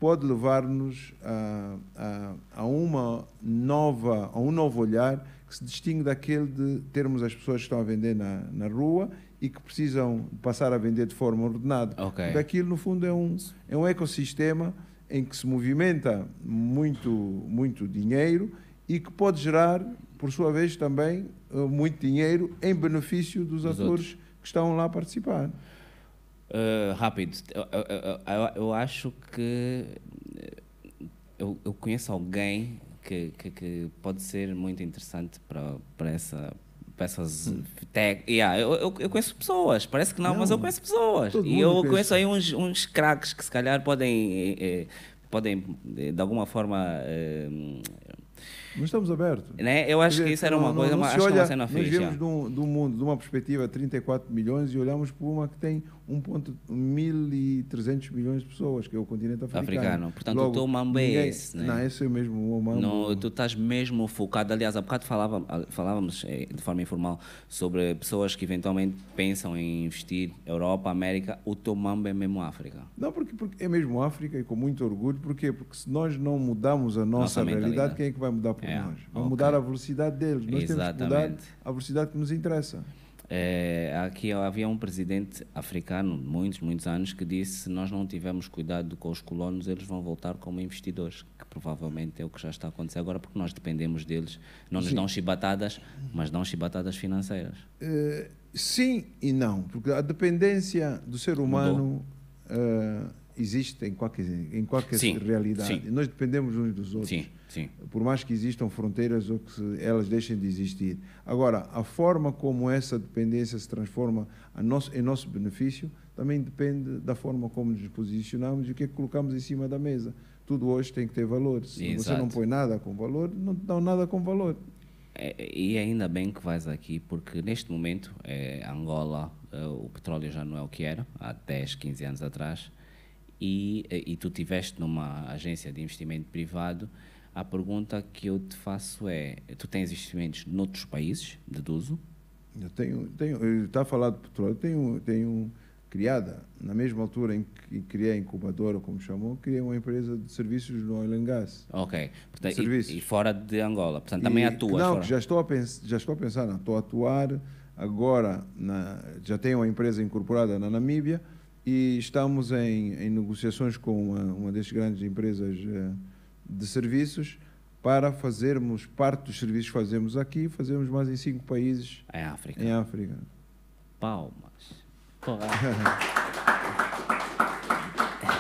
pode levar-nos a, a, a, uma nova, a um novo olhar que se distingue daquele de termos as pessoas que estão a vender na, na rua e que precisam passar a vender de forma ordenada. Okay. Porque aquilo, no fundo, é um, é um ecossistema em que se movimenta muito, muito dinheiro e que pode gerar, por sua vez, também eh, muito dinheiro em benefício dos, dos atores outros. que estão lá a participar. Uh, rápido, eu, eu, eu, eu, acho que eu, eu conheço alguém que, que, que, pode ser muito interessante para, para essa para essas hum. tech. Yeah, eu, eu, conheço pessoas, parece que não, não mas eu conheço pessoas. E eu conheço aí uns, uns craques que se calhar podem, eh, podem de alguma forma eh, nós estamos abertos. Né? Eu acho dizer, que isso era uma não, coisa, não, não acho olha, que é uma cena Nós vemos de um, de um mundo, de uma perspectiva de 34 milhões e olhamos para uma que tem 1.300 milhões de pessoas, que é o continente africano. Africano. Portanto, Logo, o teu mambo é esse. Né? Não, esse é mesmo o mambo. Não, tu estás mesmo focado. Aliás, há bocado falava, falávamos eh, de forma informal sobre pessoas que eventualmente pensam em investir Europa, América. O teu mambo é mesmo África. Não, porque, porque é mesmo África e com muito orgulho. Porquê? Porque se nós não mudamos a nossa, nossa realidade, quem é que vai mudar por Yeah, nós. Vão ok. mudar a velocidade deles. Nós temos que mudar Exatamente. a velocidade que nos interessa. É, aqui havia um presidente africano, muitos, muitos anos, que disse se nós não tivermos cuidado com os colonos, eles vão voltar como investidores, que provavelmente é o que já está a acontecer agora, porque nós dependemos deles. Não nos Sim. dão chibatadas, mas dão chibatadas financeiras. Eh, sim e não, porque a dependência do ser humano eh, existe em qualquer, em qualquer Sim, realidade. sim. Nós dependemos uns dos outros. Sim, sim. Por mais que existam fronteiras ou que elas deixem de existir. Agora, a forma como essa dependência se transforma nosso, em nosso benefício também depende da forma como nos posicionamos e o que é que colocamos em cima da mesa. Tudo hoje tem que ter valor. Se você Exato. não põe nada com valor, não te dão nada com valor. É, e ainda bem que vais aqui, porque neste momento, é, Angola, é, o petróleo já não é o que era, há 10, 15 anos atrás, e, é, e tu estiveste numa agência de investimento privado. A pergunta que eu te faço é: tu tens investimentos noutros países, deduzo? Eu tenho, tenho, está a falar de petróleo, eu tenho, tenho criada, na mesma altura em que criei a incubadora, como chamou, criei uma empresa de serviços no oil and gas. Ok. Portanto, e, Serviços. e fora de Angola. Portanto, também E- atuas Não, fora. já estou a pensar, já estou a pensar, não, estou a atuar agora, na, já tenho uma empresa incorporada na Namíbia e estamos em, em negociações com uma, uma das grandes empresas eh, de serviços para fazermos parte dos serviços que fazemos aqui, fazemos mais em cinco países Em África. em África. Palmas. Porra.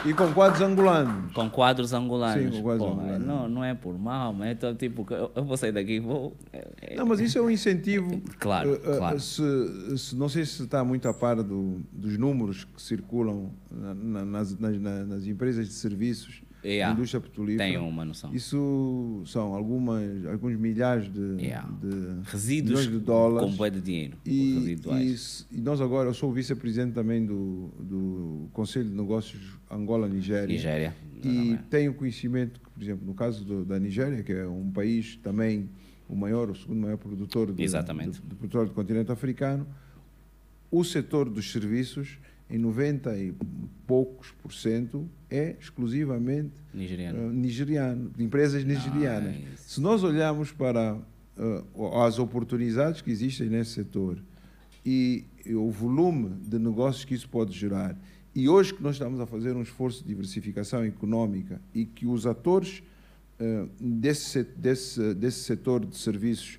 E com quadros angolanos. Com quadros angolanos. Sim, com quadros Porra, angolanos. Não, não é por mal, mas é tão tipo, eu, eu vou sair daqui e vou. é- é- Não, mas isso é um incentivo. Claro, eh, claro. Se, se- não sei se está muito a par do, dos números que circulam na- na- nas, nas- na- nas empresas de serviços Yeah. indústria petrolífera. Tenho uma noção. Isso são algumas, alguns milhares de, Yeah. de Resíduos de dólares. com de dinheiro. E, e e nós agora, eu sou vice-presidente também do, do Conselho de Negócios Angola-Nigéria. Nigéria. E tenho conhecimento que, por exemplo, no caso do- da Nigéria, que é um país também o maior, o segundo maior produtor de, de- de petróleo do continente africano, o setor dos serviços, em 90 e poucos por cento, é exclusivamente Nigeriano. eh, nigeriano, de empresas nigerianas. Nice. Se nós olharmos para eh, as oportunidades que existem nesse setor e, e o volume de negócios que isso pode gerar, e hoje que nós estamos a fazer um esforço de diversificação económica e que os atores eh, desse, se- desse, desse setor de serviços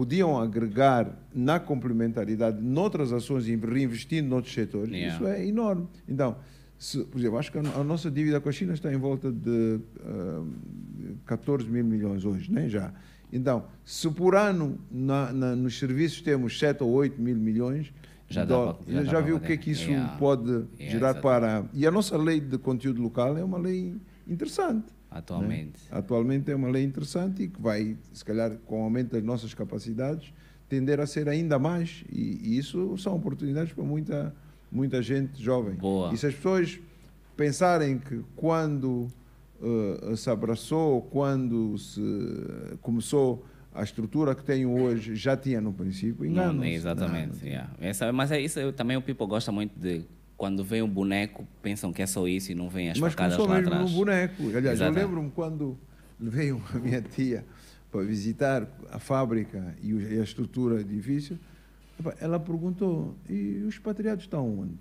podiam agregar na complementaridade noutras ações e reinvestindo noutros setores, Yeah. isso é enorme. Então, se, por exemplo, acho que a, nossa dívida com a China está em volta de ah, 14 mil milhões hoje, nem já. Então, se por ano na, na- nos serviços temos 7 ou 8 mil milhões, Já para- já já, viu o que é que isso Yeah. pode Yeah, gerar exatamente. para. E a nossa lei de conteúdo local é uma lei interessante. Atualmente. né? Atualmente é uma lei interessante e que vai, se calhar, com o aumento das nossas capacidades, tender a ser ainda mais. E, e isso são oportunidades para muita, muita gente jovem. Boa. E se as pessoas pensarem que quando eh, se abraçou, quando se começou a estrutura que tem hoje, já tinha no princípio, Não, enganam exatamente. yeah. Essa, mas é isso, eu- também o people gosta muito de quando vem um boneco, pensam que é só isso e não vem as Mas facadas lá mesmo atrás. no boneco. Aliás, Exato. eu lembro-me quando veio a minha tia para visitar a fábrica e a estrutura do edifício, ela perguntou, e os patriados estão onde?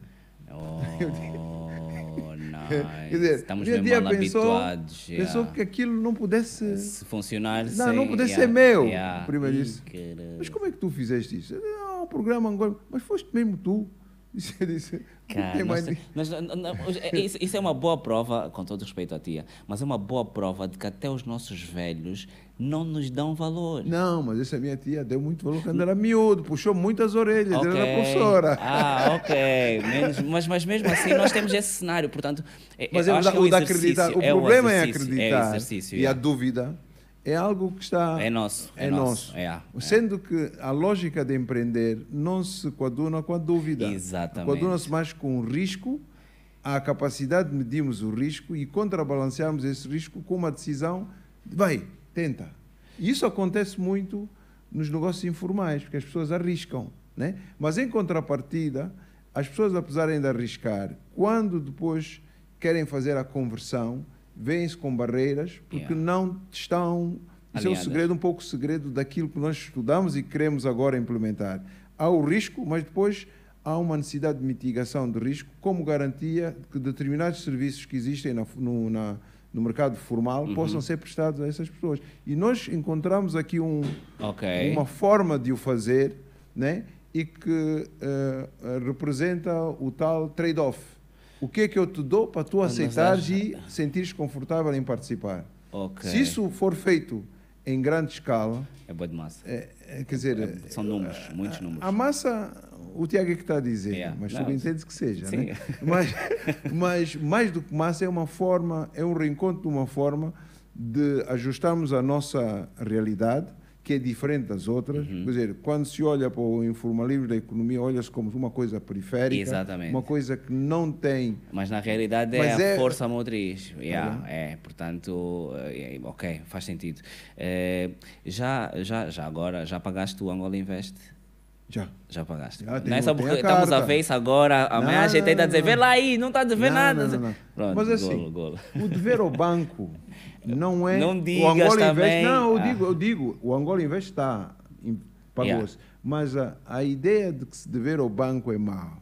Oh, nice. Quer dizer, Estamos tia mal pensou, habituados. yeah. pensou que aquilo não pudesse... Se funcionar Não, sem... não pudesse yeah, ser meu. yeah. Prima Ih, disse. Mas como é que tu fizeste isso? Não, o programa agora... Mas foste mesmo tu? Cara, nós nós- é- isso, isso é uma boa prova, com todo respeito à tia, mas é uma boa prova de que até os nossos velhos não nos dão valor. Não, mas essa minha tia deu muito valor quando era miúdo, puxou muitas orelhas, Ok. era professora. Ah, ok. Menos- mas, mas mesmo assim nós temos esse cenário, portanto. é- Mas é o é um da. O é um problema é acreditar. É exercício, e a dúvida é algo que está. É nosso. É, é nosso. nosso. é. Sendo que a lógica de empreender não se coaduna com a dúvida. Exatamente. Coaduna-se mais com o risco, a capacidade de medirmos o risco e contrabalancearmos esse risco com uma decisão de, vai, tenta. E isso acontece muito nos negócios informais, porque as pessoas arriscam. Né? Mas, em contrapartida, as pessoas, apesar de arriscar, quando depois querem fazer a conversão, vêm-se com barreiras porque Yeah. não estão Isso é Alinhadas. segredo, um pouco segredo daquilo que nós estudamos e queremos agora implementar. Há o risco, mas depois há uma necessidade de mitigação de risco como garantia que determinados serviços que existem na- no, na- no mercado formal Uhum. possam ser prestados a essas pessoas. E nós encontramos aqui um, Ok. uma forma de o fazer né? e que eh, representa o tal trade-off. O que é que eu te dou para tu Mas aceitares e sentires confortável em participar? Ok. Se isso for feito em grande escala, É boa de massa. é- é, quer dizer, É- são números, muitos números. a massa, o Tiago é que está a dizer, Yeah. mas Não, tu entendes que seja, sim. né? mas, mas mais do que massa é uma forma, é um reencontro de uma forma de ajustarmos a nossa realidade, que é diferente das outras. Uhum. Quer dizer, quando se olha para o informalismo da economia, olha-se como uma coisa periférica, Exatamente. uma coisa que não tem Mas na realidade é Mas a é- força motriz. Yeah, é, portanto, eh, ok, faz sentido. Eh, já, já, já agora, já pagaste o Angola Invest? já. Já pagaste. Já não é só porque a estamos a ver isso agora, amanhã a gente ainda a dizer, vê lá aí, não está a dever Não, nada. não, não, não. Pronto, Mas assim, golo, golo. o dever ao banco não é. Não o digas Angola também. Invest, não, eu Ah. digo, eu digo, o Angola Invest está, pagou-se. Mas a, a ideia de que se dever ao banco é mau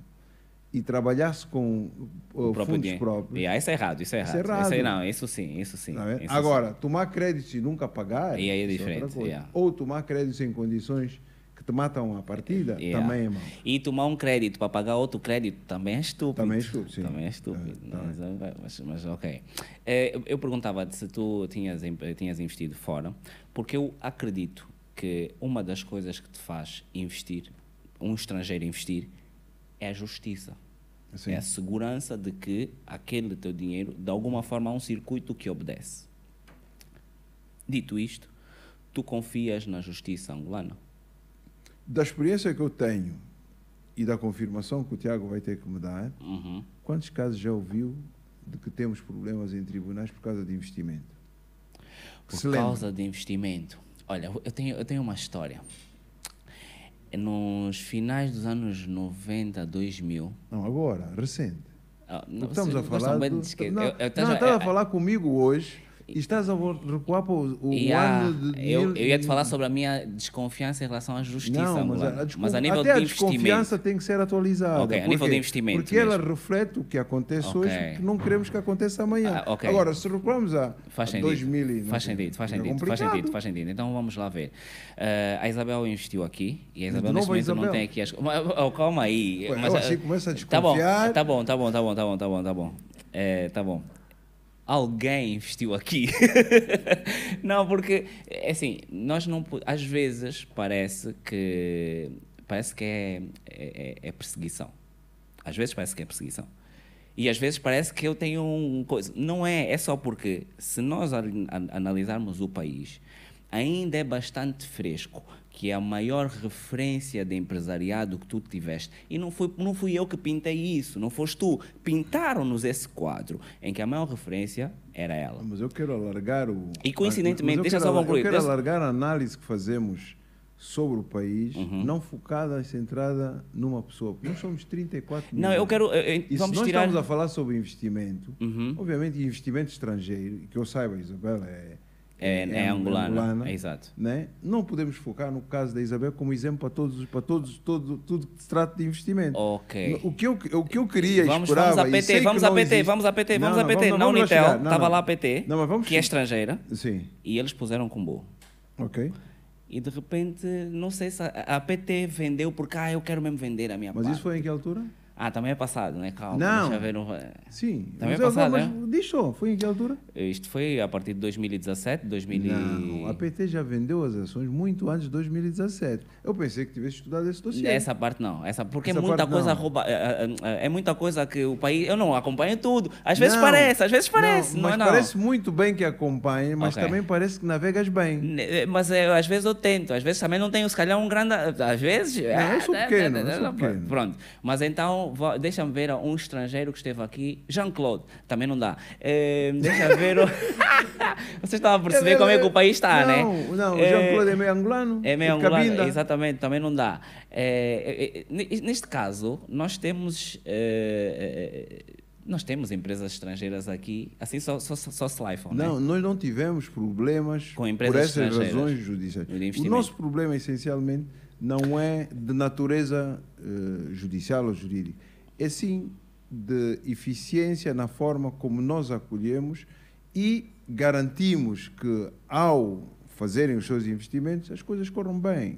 e trabalhar-se com uh, O próprio fundos dinheiro. próprios. Yeah, isso é errado, isso é Isso errado. é errado. Isso aí não, isso sim, isso sim. Tá isso Agora, tomar créditos e nunca pagar. E aí é isso diferente, outra coisa. yeah. Ou tomar créditos em condições que te matam a partida, Yeah. também é mau. E tomar um crédito para pagar outro crédito também é estúpido. Também é estúpido, sim. Também é estúpido. Tá mas, mas, mas ok. Eh, eu- perguntava-te se tu tinhas, tinhas investido fora, porque eu acredito que uma das coisas que te faz investir, um estrangeiro investir, é a justiça. Assim. É a segurança de que aquele teu dinheiro, de alguma forma, há um circuito que obedece. Dito isto, tu confias na justiça angolana? Da experiência que eu tenho e da confirmação que o Tiago vai ter que me dar, Uhum. Quantos casos já ouviu de que temos problemas em tribunais por causa de investimento? Por Se lembra? causa de investimento. Olha, eu tenho, eu tenho uma história. Nos finais dos anos 90, 2000. Não, agora, recente. ah, Porque estamos a falar. Do, não, não, estás a eu- falar comigo hoje e estás a recuar para o, o Yeah, ano de. eu, mil- eu ia te falar sobre a minha desconfiança em relação à justiça Não, mas a, a, descon- mas a nível até de a desconfiança tem que ser atualizada. Ok, a nível de investimento Porque ela mesmo. reflete o que acontece Ok. hoje, que não queremos que aconteça amanhã. Ah, ok. Agora, se recuarmos a, Faz sentido. 2000 e não faz sei, sentido, faz sentido, faz complicado. sentido, faz sentido. Então vamos lá ver. Eh, a Isabel investiu aqui e a Isabel neste momento não Isabel? tem aqui as. Oh, calma aí. Ué, mas, eu eh, assim começo a desconfiar. tá bom, tá bom, tá bom, tá bom, tá bom, tá bom, tá bom. É, tá bom. Alguém investiu aqui. não, porque, é assim, nós não. Às vezes parece que. Parece que é, é, é perseguição. Às vezes parece que é perseguição. E às vezes parece que eu tenho um coisa. Não é, é só porque se nós an- an- analisarmos o país, ainda é bastante fresco, que é a maior referência de empresariado que tu tiveste. E não, foi, não fui eu que pintei isso, não foste tu. Pintaram-nos esse quadro em que a maior referência era ela. Mas eu quero alargar o. E coincidentemente, deixa quero só concluir, Eu quero deixa- alargar a análise que fazemos sobre o país, Uhum. não focada e centrada numa pessoa. Porque nós somos 34 Não, milhões. eu quero. eu- eu- E se nós tirar. estamos a falar sobre investimento, Uhum. obviamente investimento estrangeiro, que eu saiba, Isabel é, É, é, angolana. É, exato. né? Não podemos focar no caso da Isabel como exemplo para todos, para todos, todo, tudo que se trata de investimento. Ok. O que eu, o que eu queria Vamos, esperava, vamos a PT, vamos a não PT, existe- vamos a PT, vamos Não, a não, PT. Unitel, chegar. Não, estava não. lá a PT, Não, vamos que é estrangeira, Sim, e eles puseram combo. ok. E de repente, não sei se a, a PT vendeu porque, ah, eu quero mesmo vender a minha Mas parte. isso foi em que altura? Ah, também é passado, né? Calma, Não. deixa eu ver. um- Sim. Também é passado, mas né? só, foi em que altura? Isto foi a partir de 2017, 2000 e- Não, a PT já vendeu as ações muito antes de 2017. Eu pensei que tivesse estudado esse dossiê. Essa parte não, essa porque Essa é muita coisa não. rouba, é, é- é muita coisa que o país, eu não acompanho tudo. Às vezes Não, parece, às vezes parece, não, mas é não. parece muito bem que acompanhe, mas Ok. também parece que navegas bem. Ne- Mas é, às vezes eu tento, às vezes também não tenho, se calhar, um grande. Às vezes. Não, eu sou pequeno, eu sou pequeno. Pronto. Mas então, deixa-me ver um estrangeiro que esteve aqui, Jean-Claude, também não dá. Eh, deixa ver. o- Vocês estão a perceber como é que o país está, né? Não, não, o Eh, Jean-Claude é meio angolano. É meio angolano, Cabinda. exatamente, também não dá. É, é, é, ne- neste caso, nós temos. é, é, Nós temos empresas estrangeiras aqui, assim só, só, só se lifam, Não, né? nós não tivemos problemas Com empresas por essas razões judiciais. O nosso problema, essencialmente, não é de natureza eh, judicial ou jurídica, é sim de eficiência na forma como nós acolhemos e garantimos que, ao fazerem os seus investimentos, as coisas corram bem.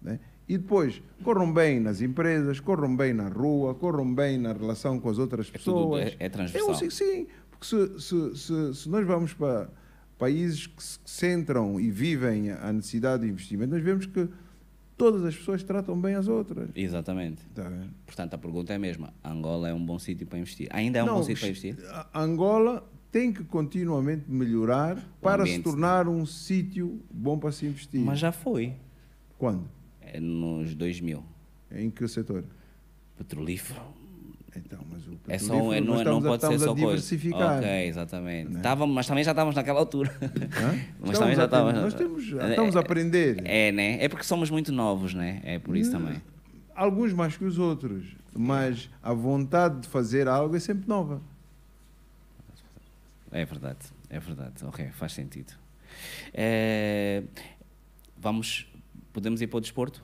né? E depois, corram bem nas empresas, corram bem na rua, corram bem na relação com as outras É tudo- pessoas. é- é transversal. Eu sei que sim, porque se, se, se, se nós vamos para países que se centram e vivem a necessidade de investimento, nós vemos que todas as pessoas tratam bem as outras. Exatamente. Tá? Portanto, a pergunta é a mesma. Angola é um bom sítio para investir? Ainda é um Não, bom sítio para investir? Angola tem que continuamente melhorar para se ambiente, tornar um sítio bom para se investir. Mas já foi. Quando? É nos 2000. Em que setor? Petrolífero. Então, mas o É só, um- é, não, é- não pode ser só coisa. diversificar. Ok, exatamente. Né? Estávamos, mas também já estávamos naquela altura. Hã? Mas Estamos também já estávamos. Nós temos, já estamos a aprender. É, né? É porque somos muito novos, né? É por isso também. Alguns mais que os outros, mas a vontade de fazer algo é sempre nova. É verdade, é verdade. Ok, faz sentido. É, vamos, podemos ir para o desporto?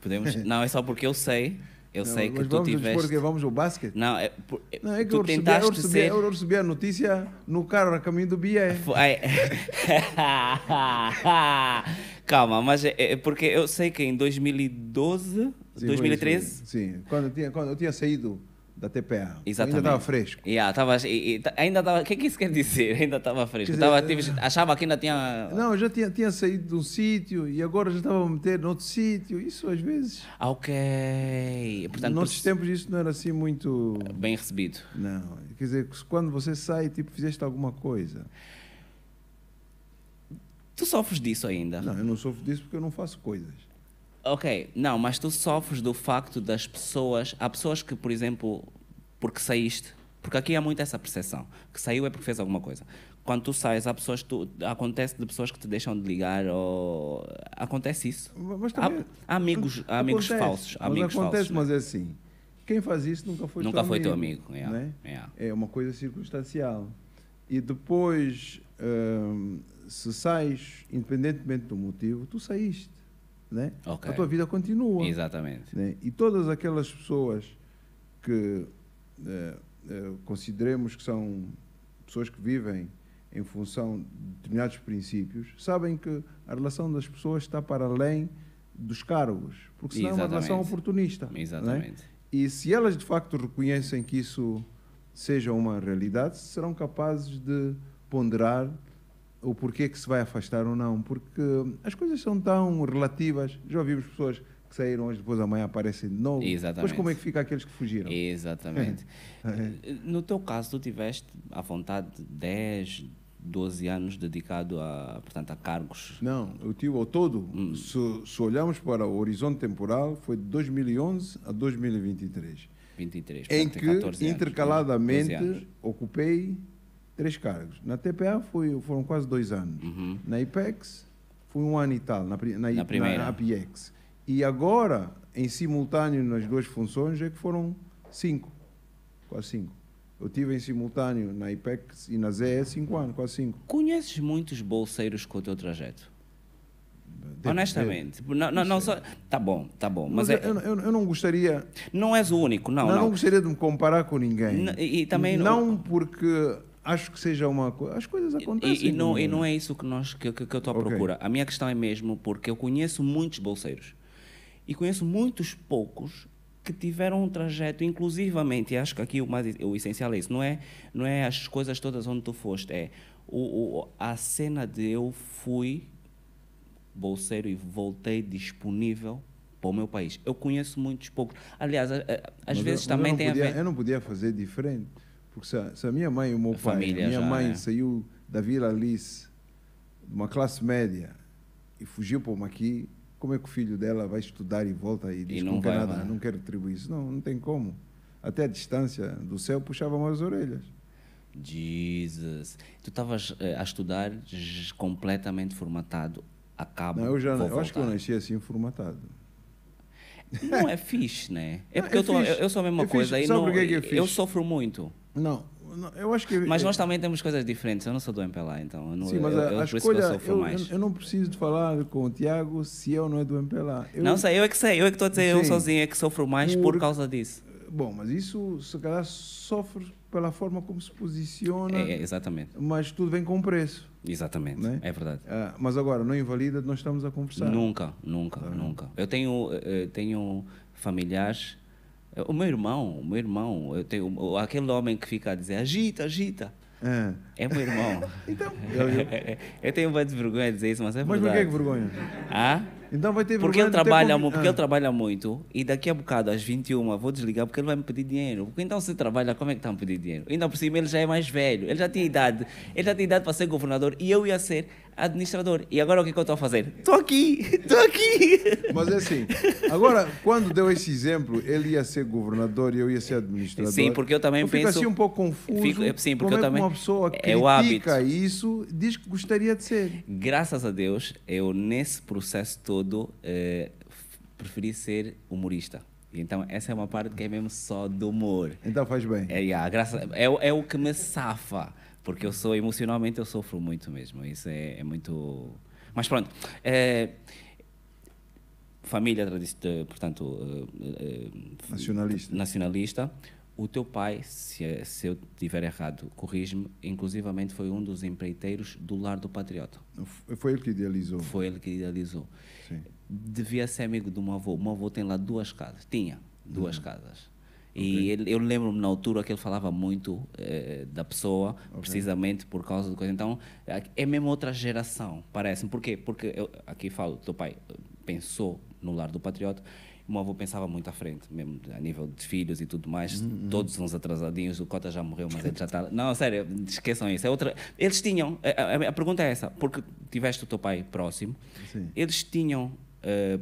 Podemos? Não, é só porque eu sei, eu Não, sei que mas tu vamos tiveste. porque vamos ao basquete. Não, é, por- Não, é que tu eu recebi, tentaste eu, recebi, ser. eu recebi a notícia no carro a caminho do BIE. Foi- Calma, mas é, é porque eu sei que em 2012, Sim, foi 2013, isso. Sim, quando eu tinha, quando eu tinha saído da TPA. Exatamente. Ainda estava fresco. Yeah, tava, e- e- ainda estava. O que é que isso quer dizer? Ainda estava fresco. Quer Tava, dizer, tive- achava que ainda tinha. Não, eu já tinha, tinha saído de um sítio e agora já estava a meter noutro sítio. Isso às vezes. Ah, Ok. Portanto, Nos nossos tempos isso não era assim muito. bem recebido. Não. Quer dizer, que quando você sai, tipo, fizeste alguma coisa. Tu sofres disso ainda? Não, eu não sofro disso porque eu não faço coisas. Ok, não, mas tu sofres do facto das pessoas. Há pessoas que, por exemplo, porque saíste, porque aqui há muito essa percepção, que saiu é porque fez alguma coisa. Quando tu sais, há pessoas que tu, acontece de pessoas que te deixam de ligar ou acontece isso. Mas Há, também, há amigos, há amigos acontece, falsos, há mas amigos acontece, falsos. mas né? é assim. Quem faz isso nunca foi Nunca teu foi amigo. teu amigo. né? yeah. É uma coisa circunstancial. E depois, hum, se sais, independentemente do motivo, tu saíste. Né? Ok. A tua vida continua. Exatamente. né? E todas aquelas pessoas que eh, eh, consideremos que são pessoas que vivem em função de determinados princípios, sabem que a relação das pessoas está para além dos cargos, porque senão é uma relação Exatamente. oportunista. né? Exatamente. E se elas de facto reconhecem que isso seja uma realidade, serão capazes de ponderar o porquê que se vai afastar ou não, porque as coisas são tão relativas. Já ouvimos pessoas que saíram hoje, depois amanhã aparecem de novo. Exatamente. Depois como é que fica aqueles que fugiram? Exatamente. É. No teu caso, tu tiveste à vontade 10, 12 anos dedicado a, portanto, a cargos. Não, eu tive ao todo, Hum. se, se olharmos para o horizonte temporal, foi de 2011 a 2023, 23, em que 14 anos, intercaladamente 12 anos. ocupei três cargos. Na TPA foi, foram quase dois anos. Uhum. Na IPEX foi um ano e tal, na, na, Na primeira. na APIEX. E agora, em simultâneo nas duas funções, é que foram cinco, quase cinco. Eu tive em simultâneo na IPEX e na ZE cinco anos, quase cinco. Conheces muitos bolseiros com o teu trajeto? Deve- Honestamente. Não, não, não só... Tá bom, tá bom. Mas Mas, eu, é, eu, eu não gostaria, não és o único, não, não, não. não gostaria de me comparar com ninguém. N- e- também não porque acho que seja uma coisa. As coisas acontecem. E, e não, e não é isso que, nós, que, que, que eu estou à Ok. procura. A minha questão é mesmo porque eu conheço muitos bolseiros e conheço muitos poucos que tiveram um trajeto, inclusivamente, acho que aqui o, mais, o essencial é isso, não é, não é as coisas todas onde tu foste, é o, o- a cena de eu fui bolseiro e voltei disponível para o meu país. Eu conheço muitos poucos. Aliás, a- a- às Mas vezes eu- também eu tem podia, a ver... Eu não podia fazer diferente. Porque se a, se a minha mãe e o meu A pai, família a minha já, mãe é. saiu da Vila Alice, de uma classe média, e fugiu para o Maqui, como é que o filho dela vai estudar e volta e diz E que não não quer nada, não quer retribuir isso? Não, não tem como. Até a distância do céu puxava mais as orelhas. Jesus. Tu estavas eh, a estudar completamente formatado. Acaba. Não, eu, já, eu acho que eu nasci assim formatado. Não é fixe, né? É Não, porque é eu, tô, eu, eu sou a mesma É coisa fixe. e Sabe não, porquê que é eu fixe? sofro muito. Não, não, eu acho que. Mas é- nós também temos coisas diferentes. Eu não sou do MPLA, então eu não, Sim, mas eu, a, eu, a eu escolha. Eu, mais. eu, eu não preciso de falar com o Tiago se eu não é do MPLA. Eu, Não sei, eu é que sei, eu é que estou a dizer, eu Sim. sozinho é que sofro mais por, Por- causa disso. Bom, mas isso se calhar sofre pela forma como se posiciona, É, é, exatamente, mas tudo vem com preço. exatamente, Né? é verdade. Ah, mas agora, não invalida, nós estamos a conversar. Nunca, nunca, nunca. Eu tenho, eh, tenho familiares. Eh, O meu irmão, o meu irmão, eu tenho aquele homem que fica a dizer agita, agita. É. É meu irmão. Então, eu- eu- eu tenho uma vergonha de dizer isso, mas é mas por verdade. que que vergonha? Ah? Então vai ter Porque ele de ter trabalha, mu- porque Ah. ele trabalha muito e daqui a bocado, às 21, eu vou desligar porque ele vai me pedir dinheiro. Porque então se trabalha, como é que está a me pedir dinheiro? Ainda por cima ele já é mais velho, ele já tinha idade, ele já tinha idade para ser governador e eu ia ser administrador. E agora o que, é que eu estou a fazer? Estou aqui, estou aqui. Mas é assim, agora, quando deu esse exemplo, ele ia ser governador e eu ia ser administrador. Sim, porque eu também eu fico penso- assim um pouco confuso. Fico- sim, porque como eu é também- que uma pessoa é o critica isso diz que gostaria de ser. Graças a Deus, eu nesse processo todo eh, preferi ser humorista. Então essa é uma parte que é mesmo só do humor. Então faz bem. É, yeah, graças, é, o- é o que me safa, porque eu sou emocionalmente eu sofro muito mesmo. Isso é, é muito. Mas pronto. é, família, portanto, eh, eh, Nacionalista. nacionalista. O teu pai, se, se eu estiver errado, corrige-me, inclusivamente foi um dos empreiteiros do Lar do Patriota. Foi ele que idealizou. Foi ele que idealizou. Sim. Devia ser amigo do meu avô. O meu avô tem lá duas casas. Tinha duas casas. E ele, eu lembro-me na altura que ele falava muito eh, da pessoa, precisamente por causa do coisa. Então, é- mesmo outra geração, parece-me. Por quê? Porque, eu, aqui falo, teu pai eh, pensou no lar do patriota, o meu avô pensava muito à frente, mesmo a nível de filhos e tudo mais. Todos uns atrasadinhos, o Cota já morreu, mas ele já está. Não, sério, esqueçam isso. É outra... Eles tinham. A, a- a pergunta é essa, porque tiveste o teu pai próximo, Sim. eles tinham eh,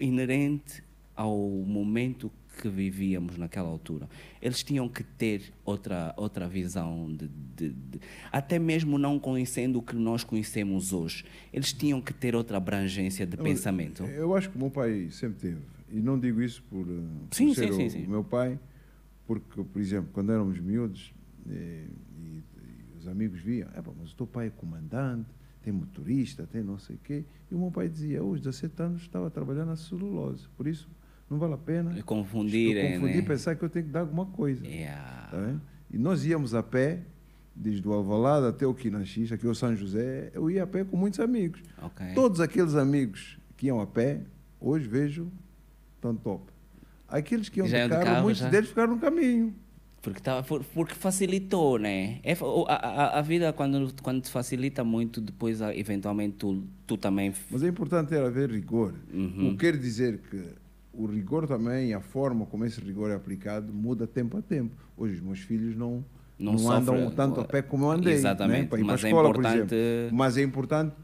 inerente ao momento que vivíamos naquela altura. Eles tinham que ter outra, outra visão, de, de- de- até mesmo não conhecendo o que nós conhecemos hoje. Eles tinham que ter outra abrangência de pensamento. Eu acho que o meu pai sempre teve. E não digo isso por, eh, por Sim, ser sim, o, sim, o meu pai, porque, por exemplo, quando éramos miúdos eh, e, e os amigos viam, "Epá, mas o teu pai é comandante, tem motorista, tem não sei o quê. E o meu pai dizia, aos 17 anos estava trabalhando na celulose, por isso não vale a pena Confundirem, confundir né? e pensar que eu tenho que dar alguma coisa. Yeah. Tá? E nós íamos a pé, desde o Alvalade até o Quinanxis, aqui o São José, eu ia a pé com muitos amigos. Ok. Todos aqueles amigos que iam a pé, hoje vejo, estão top. Aqueles que iam Já de iam de carro, carro, muitos já? deles ficaram no caminho. Porque, por- porque facilitou, né? É, a, a, a vida, quando, quando te facilita muito, depois, eventualmente, tu, tu também. Mas é importante ter haver rigor. Uhum. O que quer dizer que o rigor também, a forma como esse rigor é aplicado, muda tempo a tempo. Hoje os meus filhos não, Não não, andam tanto a pé como eu andei. Exatamente, né? Para ir mas para é a escola, por importante-. Mas é importante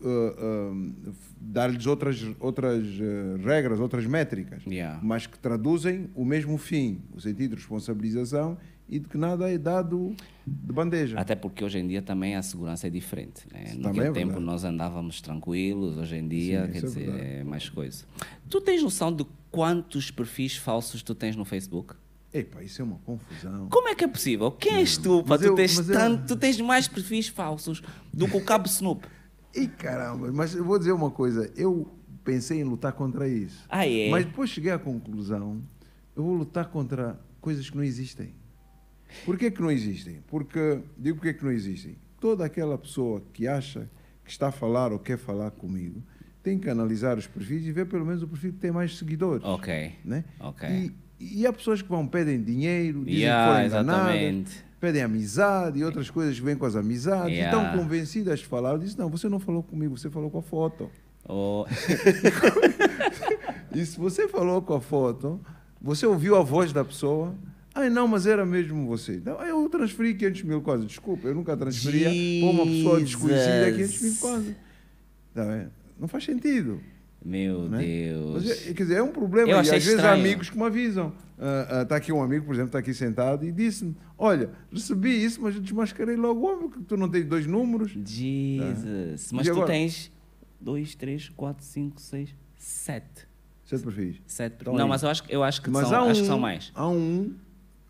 uh, uh, dar-lhes outras, outras uh, regras, outras métricas, Yeah. mas que traduzem o mesmo fim, o sentido de responsabilização e de que nada é dado de bandeja. Até porque hoje em dia também a segurança é diferente. Né? Isso Naquele é tempo verdade. nós andávamos tranquilos, hoje em dia, Sim, quer é dizer, é mais coisa. Tu tens noção de quantos perfis falsos tu tens no Facebook? Epá, isso é uma confusão. Como é que é possível? Quem és tu para Mas tu eu- mas eu- tanto, tu tens mais perfis falsos do que o Cabo Snoop? E caramba, mas eu vou dizer uma coisa, eu pensei em lutar contra isso. Ah, é? Mas depois cheguei à conclusão, eu vou lutar contra coisas que não existem. Por que, que não existem? Porque, digo porque que não existem. Toda aquela pessoa que acha que está a falar ou quer falar comigo, tem que analisar os perfis e ver pelo menos o perfil que tem mais seguidores. Ok. Né? Ok. E, e há pessoas que vão, pedem dinheiro, dizem Yeah, que foram enganadas, exatamente. pedem amizade e outras coisas que vêm com as amizades. E Yeah. estão convencidas de falar. Eu disse, não, você não falou comigo, você falou com a foto. Oh, E se você falou com a foto, você ouviu a voz da pessoa, ai não, mas era mesmo você. Então, eu transferi 500 mil quase, desculpa, eu nunca transferia para uma pessoa desconhecida 500 mil quase. Tá? Não faz sentido. meu né? Deus. Mas, é- quer dizer, é um problema. Eu e às achei vezes há estranho. amigos que me avisam. Está aqui um amigo, por exemplo, está aqui sentado e disse-me: Olha, recebi isso, mas eu desmascarei logo o homem, porque tu não tens dois números. Jesus. Mas E tu agora? tens 2, 3, 4, 5, 6, 7. Sete perfis. Sete, Então, não, mas eu acho, eu acho, que, Mas são, um, acho que são mais. Há um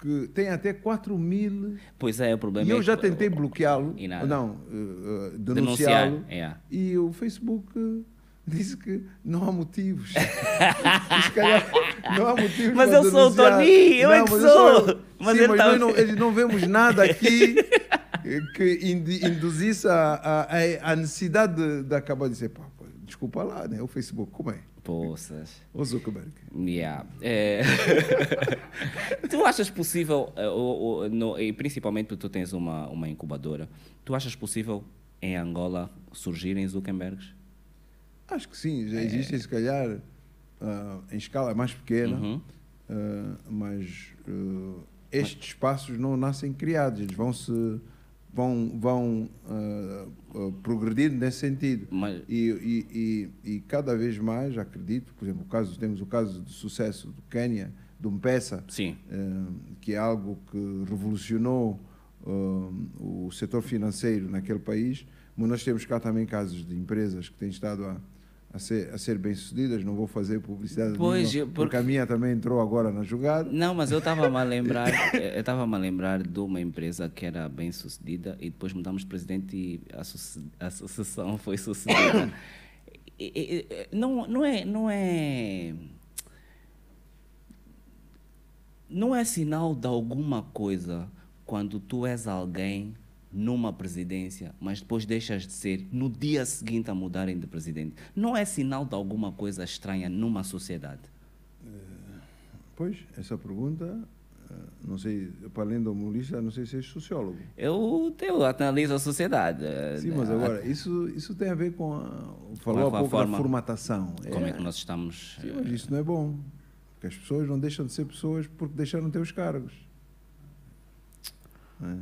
que tem até 4 mil. Pois é, o problema E é eu já que- tentei bloqueá-lo. E nada. Não, eh, Denunciar. denunciá-lo. é. E o Facebook eh, disse que não há motivos. Calhar não há motivos Mas eu sou o denunciar. Tony, eu é Não, que mas sou. eu Mas Sim, mas tá- nós não, não vemos nada aqui que induzisse a, a, a- necessidade de, de acabar de dizer, pá, desculpa lá, né? O Facebook, como é? Poças. O Zuckerberg. Yeah. É... tu achas possível, eh, o- o- no- e principalmente tu tens uma, uma incubadora, tu achas possível em Angola surgirem Zuckerbergs? Acho que sim, já existem, se calhar, ah, em escala mais pequena, Uhum. ah, mas ah, estes espaços não nascem criados, eles vão se vão, vão ah, ah, progredir nesse sentido. Mas, E, e, e, e cada vez mais, acredito, por exemplo, o caso, temos o caso de sucesso do Quênia, do M-Pesa, sim, eh, que é algo que revolucionou o setor financeiro naquele país, mas nós temos cá também casos de empresas que têm estado a, a, ser, a ser bem-sucedidas, não vou fazer publicidade Pois, nenhuma, porque... porque- a minha também entrou agora na jogada. Não, mas eu estava a lembrar, eu estava a lembrar de uma empresa que era bem sucedida e depois mudamos de presidente e a, suce- a sucessão foi sucedida. E- e- não, não é, não é, não é sinal de alguma coisa quando tu és alguém numa presidência, mas depois deixas de ser no dia seguinte a mudarem de presidente. Não é sinal de alguma coisa estranha numa sociedade. Pois, essa pergunta, eh, não sei, para além do humorista, não sei se és sociólogo. Eu, eu analiso a sociedade. eh, Sim, mas a- agora, isso, isso tem a ver com a. Falou com a pouco forma- da formatação. Como é que nós estamos. Sim, mas isso não é bom. Porque as pessoas não deixam de ser pessoas porque deixaram de ter os cargos. Não é?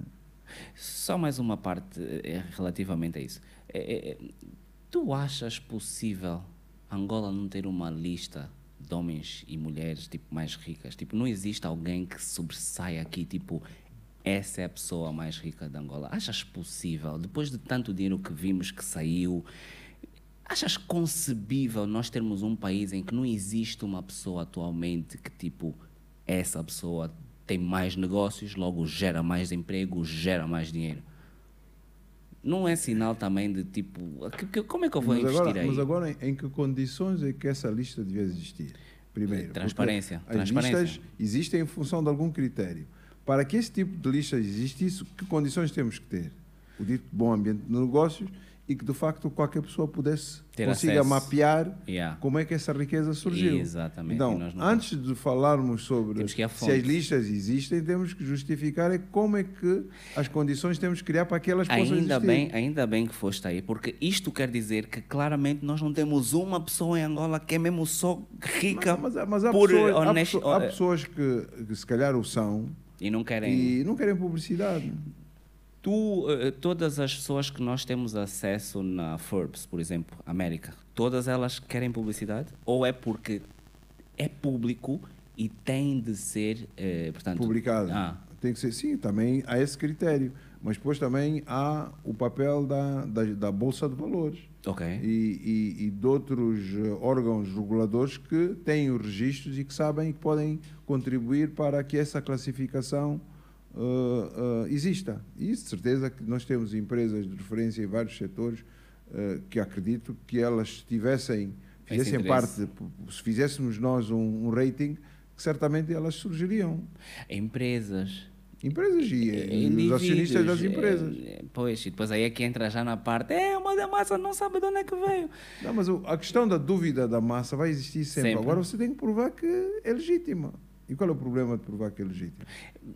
Só mais uma parte eh, relativamente a isso. Eh, eh, tu achas possível Angola não ter uma lista de homens e mulheres tipo mais ricas? Tipo, não existe alguém que sobressaia aqui, tipo, essa é a pessoa mais rica de Angola. Achas possível, depois de tanto dinheiro que vimos que saiu, achas concebível nós termos um país em que não existe uma pessoa atualmente que, tipo, essa pessoa tem mais negócios, logo gera mais emprego, gera mais dinheiro? Não é sinal também de tipo, que- que- como é que eu vou mas investir agora, aí? mas agora, em, em que condições é que essa lista devia existir? Primeiro, porque Transparência, As transparência. listas existem em função de algum critério. Para que esse tipo de lista existisse, que condições temos que ter? O dito bom ambiente de negócios e que, de facto, qualquer pessoa pudesse, Ter consiga acesso. mapear Yeah. como é que essa riqueza surgiu. Exatamente, Então, antes de falarmos sobre se as listas existem, temos que justificar é como é que as condições temos que criar para que elas possam Ainda bem, ainda bem que foste aí, porque isto quer dizer que claramente nós não temos uma pessoa em Angola que é mesmo só rica Mas, mas, mas há, por pessoas, honest- há pessoas que, que se calhar o são e não querem. e não querem publicidade. Tu, eh, todas as pessoas que nós temos acesso na Forbes, por exemplo, América, todas elas querem publicidade? Ou é porque é público e tem de ser, eh, portanto... Publicado. Ah, Tem que ser, sim, também há esse critério. Mas depois também há o papel da, da, da Bolsa de Valores ok. e, e, e de outros eh, órgãos reguladores que têm os registros e que sabem que podem contribuir para que essa classificação eh, eh, exista. E de certeza que nós temos empresas de referência em vários setores eh, que acredito que elas tivessem, Esse fizessem parte, se fizéssemos nós um, um rating, que certamente elas surgiriam. Empresas. Empresas e, e os acionistas das empresas. Pois, e depois aí é que entra já na parte, é, uma da massa não sabe de onde é que veio. Não, mas a questão da dúvida da massa vai existir sempre. Sempre. Agora você tem que provar que é legítima. E qual é o problema de provar que é legítima?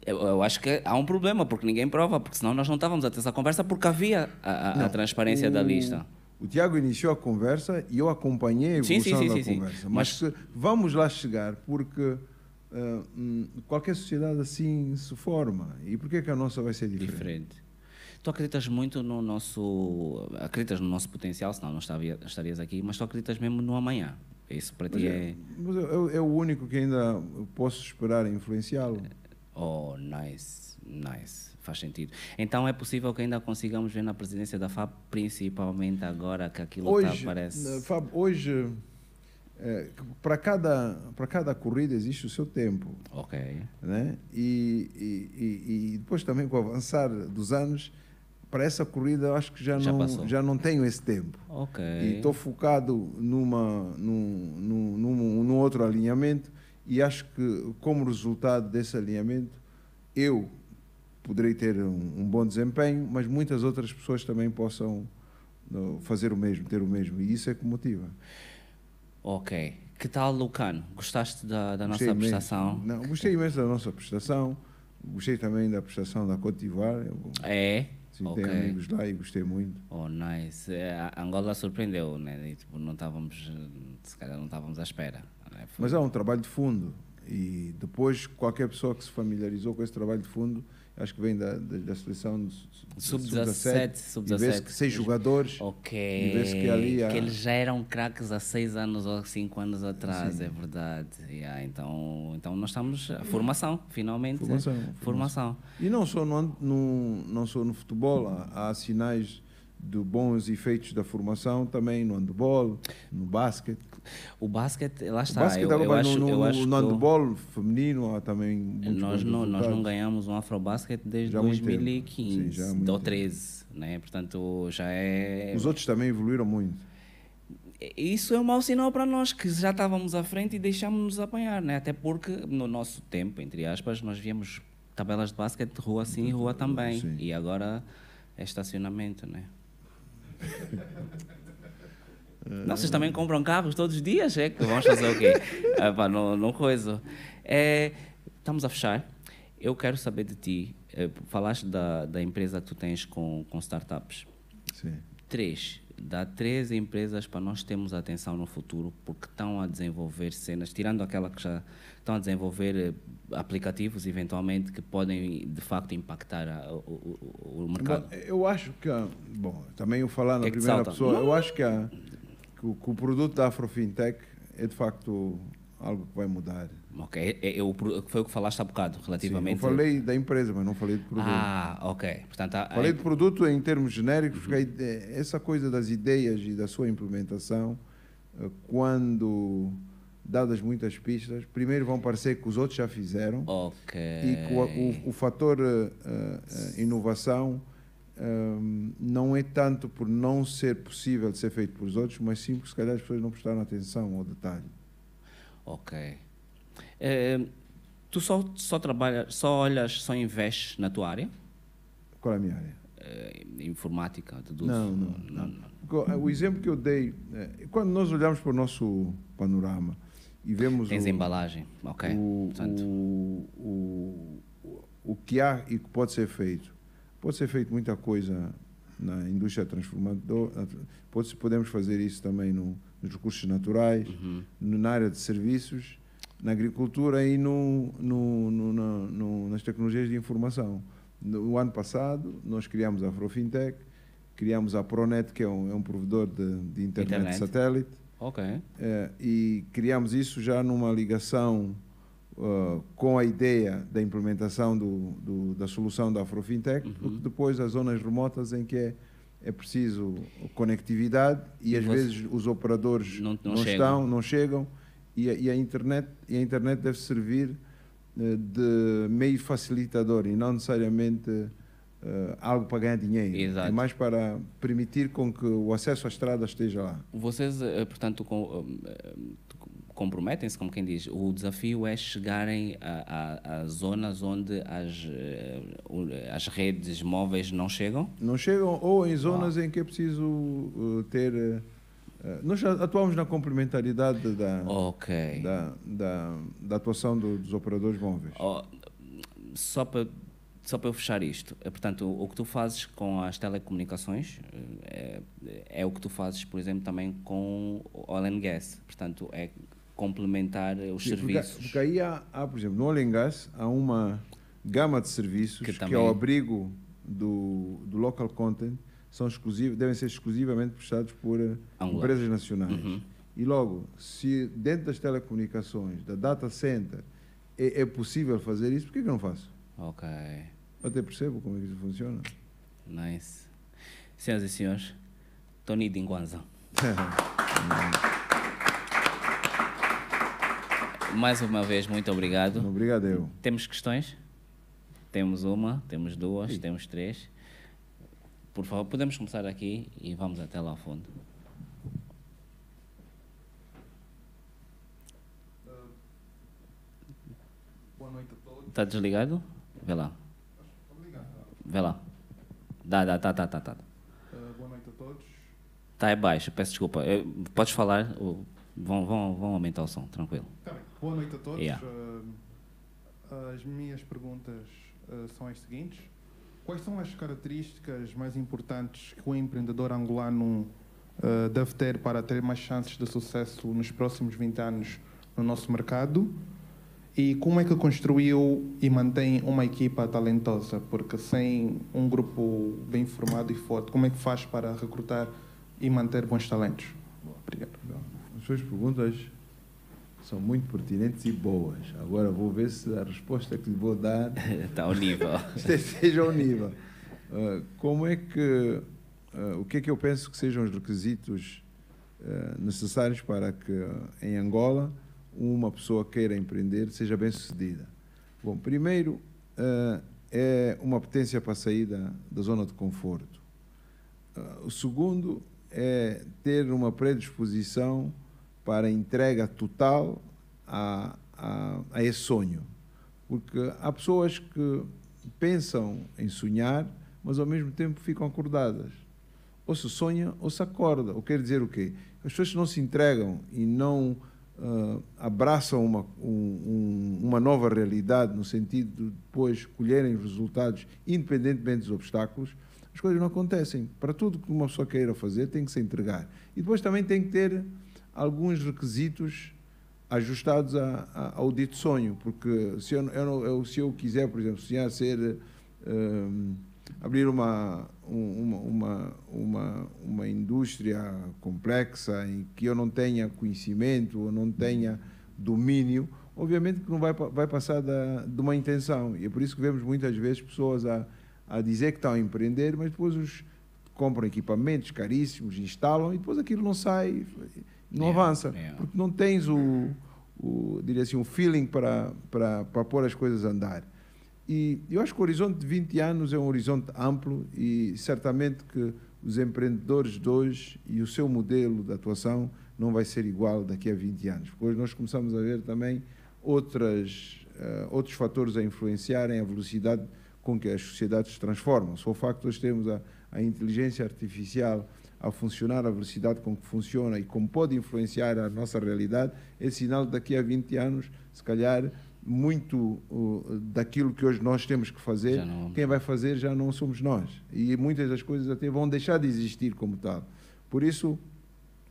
Eu, eu acho que há um problema, porque ninguém prova, porque senão nós não estávamos a ter essa conversa, porque havia a, a- a Não, transparência da o- lista. O Tiago iniciou a conversa e eu acompanhei a Sim, sim, evolução sim, da sim, sim. conversa. Mas- Mas, vamos lá chegar, porque hum, qualquer sociedade assim se forma. E por que que a nossa vai ser diferente? Diferente. Tu acreditas muito no nosso. Acreditas no nosso potencial, senão não estaria- estarias aqui, mas tu acreditas mesmo no amanhã. Isso para Mas ti é, é. mas é- é o único que ainda posso esperar influenciá-lo. Oh, nice, nice. Faz sentido. Então é possível que ainda consigamos ver na presidência da FAB, principalmente agora que aquilo está Hoje, parece. na- Fábio, hoje é, para cada para cada corrida existe o seu tempo, Ok. né? E, e, e, e depois também com o avançar dos anos, para essa corrida acho que já, Já não passou. já não tenho esse tempo. Ok. E estou focado numa, num, num, num, num outro alinhamento e acho que, como resultado desse alinhamento, eu poderei ter um, um bom desempenho, mas muitas outras pessoas também possam fazer o mesmo, ter o mesmo. E isso é que motiva. Ok. Que tal, Lucano? Gostaste da, da nossa imenso. prestação? Não, gostei imenso da nossa prestação. Gostei também da prestação da. Eu, É? Sim, ok. Tenho amigos lá e gostei muito. Oh, nice. É, A Angola surpreendeu, né? E, tipo, não estávamos, se calhar não estávamos à espera. né? Mas é um trabalho de fundo. E depois, qualquer pessoa que se familiarizou com esse trabalho de fundo, acho que vem da, da, da seleção de Sub-17, e vê-se que sub-17. seis jogadores. Ok. E que ali há- Que eles já eram craques há seis anos ou cinco anos atrás, Sim. é verdade. Yeah, então, então nós estamos. a Formação, finalmente. Formação, Formação. E não só no, no, não só no futebol, há, há sinais de bons efeitos da formação também no handball, no basquete. O basquete, lá O está. basquete eu, eu acho, no, eu no, acho no o- handball feminino há também nós não, nós não ganhamos um Afrobasket desde Já há muito tempo. 2015 Sim, já há muito ou tempo. 13, né? Portanto, já é. Os outros também evoluíram muito. Isso é um mau sinal para nós que já estávamos à frente e deixámos-nos apanhar, né? Até porque no nosso tempo, entre aspas, nós víamos tabelas de basquete de rua sim, rua também. Sim. E agora é estacionamento, né? Não, vocês também compram carros todos os dias, é? Que vamos fazer o quê? Ah, pá, não, não coisa. É, estamos a fechar. Eu quero saber de ti. eh, falaste da, da empresa que tu tens com, com startups. Sim. Três. Dá três empresas para nós termos atenção no futuro, porque estão a desenvolver cenas, tirando aquela que já estão a desenvolver eh, aplicativos, eventualmente, que podem, de facto, impactar a- o, o- mercado. Eu acho que, bom, também eu falar na é primeira pessoa, eu acho que, há- que o, que o produto da Afrofintech é de facto algo que vai mudar. Ok, é- é pro- foi o que falaste há bocado, Sim, eu relativamente... falei da empresa, mas não falei de produto. Ah, ok. Portanto, há- Falei há- de produto em termos genéricos, porque a ide- essa coisa das ideias e da sua implementação, eh, quando dadas muitas pistas, primeiro vão parecer que os outros já fizeram Ok. e que o, o- o fator eh, eh, inovação eh, não é tanto por não ser possível de ser feito por os outros, mas sim porque se calhar as pessoas não prestaram atenção ao detalhe. Ok. Eh, tu só, só trabalhas, só olhas, só investes na tua área? Qual é a minha área? Eh, informática, deduzo? Não, não, Porque O exemplo que eu dei, quando nós olhamos para o nosso panorama e vemos Tens o, embalagem, ok. o, Portanto, o, o, o que há e que pode ser feito. Pode ser feito muita coisa na indústria transformadora, pode, podemos fazer isso também no, nos recursos naturais, uhum. na área de serviços, na agricultura e no, no, no- no- nas tecnologias de informação. No ano passado, nós criamos a Afrofintech, criamos a Pronet, que é um, é um provedor de, de internet, Internet. satélite, Ok. eh, e criamos isso já numa ligação ah, com a ideia da implementação do, do- da solução da Afrofintech, Uhum. porque depois as zonas remotas em que é, é preciso conectividade e E às vezes os operadores Não- não, não estão, não chegam e a, e a internet e a internet deve servir eh, de meio facilitador e não necessariamente eh, algo para ganhar dinheiro. Exato. É mais para permitir com que o acesso à estrada esteja lá. Vocês, eh, portanto, com- eh, comprometem-se, como quem diz, o desafio é chegarem a, a- a zonas onde as, as redes móveis não chegam? Não chegam ou em zonas em que é preciso uh, ter. uh, uh, nós atuamos na complementaridade da, Ok. da, da, da atuação do- dos operadores móveis. Oh, só para só para eu fechar isto, é, portanto, o, o que tu fazes com as telecomunicações eh, é, é o que tu fazes, por exemplo, também com o oil and gas. Portanto, é complementar os Sim, porque- serviços. Porque aí há, há, por exemplo, no Oil and Gas, há uma gama de serviços Que que, também- ao abrigo do, do local content são exclusivos, devem ser exclusivamente prestados por uh, Angular. empresas nacionais. Uhum. E logo, se dentro das telecomunicações, da data center, é, é possível fazer isso, por que, que eu não faço? Ok. Eu até percebo como é que isso funciona. Nice. Senhoras e senhores, Tony Dingwanza. mais uma vez, muito obrigado. Obrigado eu. Temos questões? Temos uma, temos duas, Sim. temos três. Por favor, podemos começar aqui e vamos até lá ao fundo. boa noite a todos. Está desligado? Vê lá. Vê lá. Dá, dá, tá, tá, tá, tá. Uh, boa noite a todos. Está é baixo, peço desculpa. Eu, podes falar, vão, vão, vão aumentar o som, tranquilo. Tá bem. Boa noite a todos. Yeah. Uh, as minhas perguntas uh, são as seguintes. Quais são as características mais importantes que o empreendedor angolano deve ter para ter mais chances de sucesso nos próximos 20 anos no nosso mercado? E como é que construiu e mantém uma equipa talentosa? Porque sem um grupo bem formado e forte, como é que faz para recrutar e manter bons talentos? Obrigado. As suas perguntas são muito pertinentes e boas. Agora vou ver se a resposta que lhe vou dar está ao nível. seja ao nível. Uh, como é que uh, o que é que eu penso que sejam os requisitos uh, necessários para que em Angola uma pessoa queira empreender seja bem sucedida? Bom, primeiro uh, é uma potência para a saída da zona de conforto. Uh, o segundo é ter uma predisposição para entrega total a, a, a esse sonho. Porque há pessoas que pensam em sonhar, mas ao mesmo tempo ficam acordadas. Ou se sonha ou se acorda. Ou quer dizer o quê? As pessoas não se entregam e não uh, abraçam uma, um, uma nova realidade, no sentido de depois colherem resultados independentemente dos obstáculos, as coisas não acontecem. Para tudo que uma pessoa queira fazer, tem que se entregar. E depois também tem que ter alguns requisitos ajustados a, a, ao dito sonho, porque se eu, eu, se eu quiser, por exemplo, sonhar ser. Uh, abrir uma, uma, uma, uma, uma indústria complexa em que eu não tenha conhecimento ou não tenha domínio, obviamente que não vai, vai passar da, de uma intenção. E é por isso que vemos muitas vezes pessoas a, a dizer que estão a empreender, mas depois os compram equipamentos caríssimos, instalam e depois aquilo não sai, não yeah, avança. Yeah. Porque não tens o, o, diria assim, o feeling para, para, para pôr as coisas a andar. E eu acho que o horizonte de 20 anos é um horizonte amplo e certamente que os empreendedores de hoje e o seu modelo de atuação não vai ser igual daqui a 20 anos. Porque hoje nós começamos a ver também outras, uh, outros fatores a influenciarem a velocidade com que as sociedades se transformam. Só o facto de nós termos a, a inteligência artificial a funcionar a velocidade com que funciona e como pode influenciar a nossa realidade, é sinal de daqui a 20 anos, se calhar, muito uh, daquilo que hoje nós temos que fazer, quem vai fazer já não somos nós. E muitas das coisas até vão deixar de existir como tal. Por isso,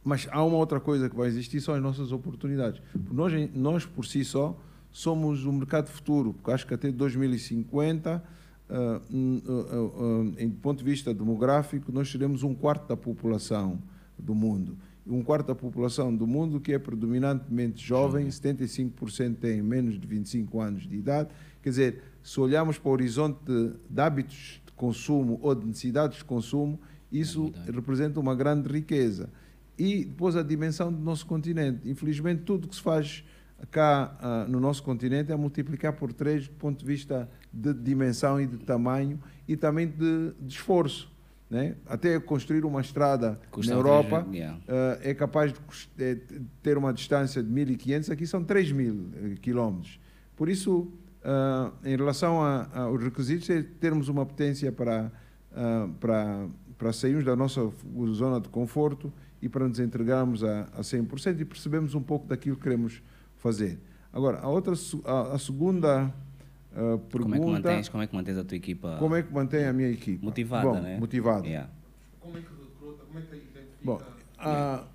mas há uma outra coisa que vai existir, são as nossas oportunidades. Nós, nós por si só, somos o mercado futuro, porque acho que até 2050, uh, uh, em ponto de vista demográfico, nós seremos um quarto da população do mundo um quarto da população do mundo que é predominantemente jovem, 75% tem menos de 25 anos de idade. Quer dizer, se olharmos para o horizonte de, de hábitos de consumo ou de necessidades de consumo, isso é representa uma grande riqueza. E depois a dimensão do nosso continente. Infelizmente, tudo que se faz cá uh, no nosso continente é multiplicar por três do ponto de vista de dimensão e de tamanho e também de, de esforço. Né? Até construir uma estrada Custa na Europa yeah. uh, é capaz de ter uma distância de 1.500, aqui são 3.000 eh, quilómetros. Por isso, uh, em relação aos requisitos, é termos uma potência para, uh, para, para sairmos da nossa zona de conforto e para nos entregarmos a, a 100% e percebemos um pouco daquilo que queremos fazer. Agora, a, outra, a, a segunda Uh, pergunta, como, é que mantens, como é que mantens a tua equipa? Como é que mantém a minha equipa? Motivada, Bom, né? Motivada. Yeah. Como é que recruta? Como é que identifica? Bom, uh,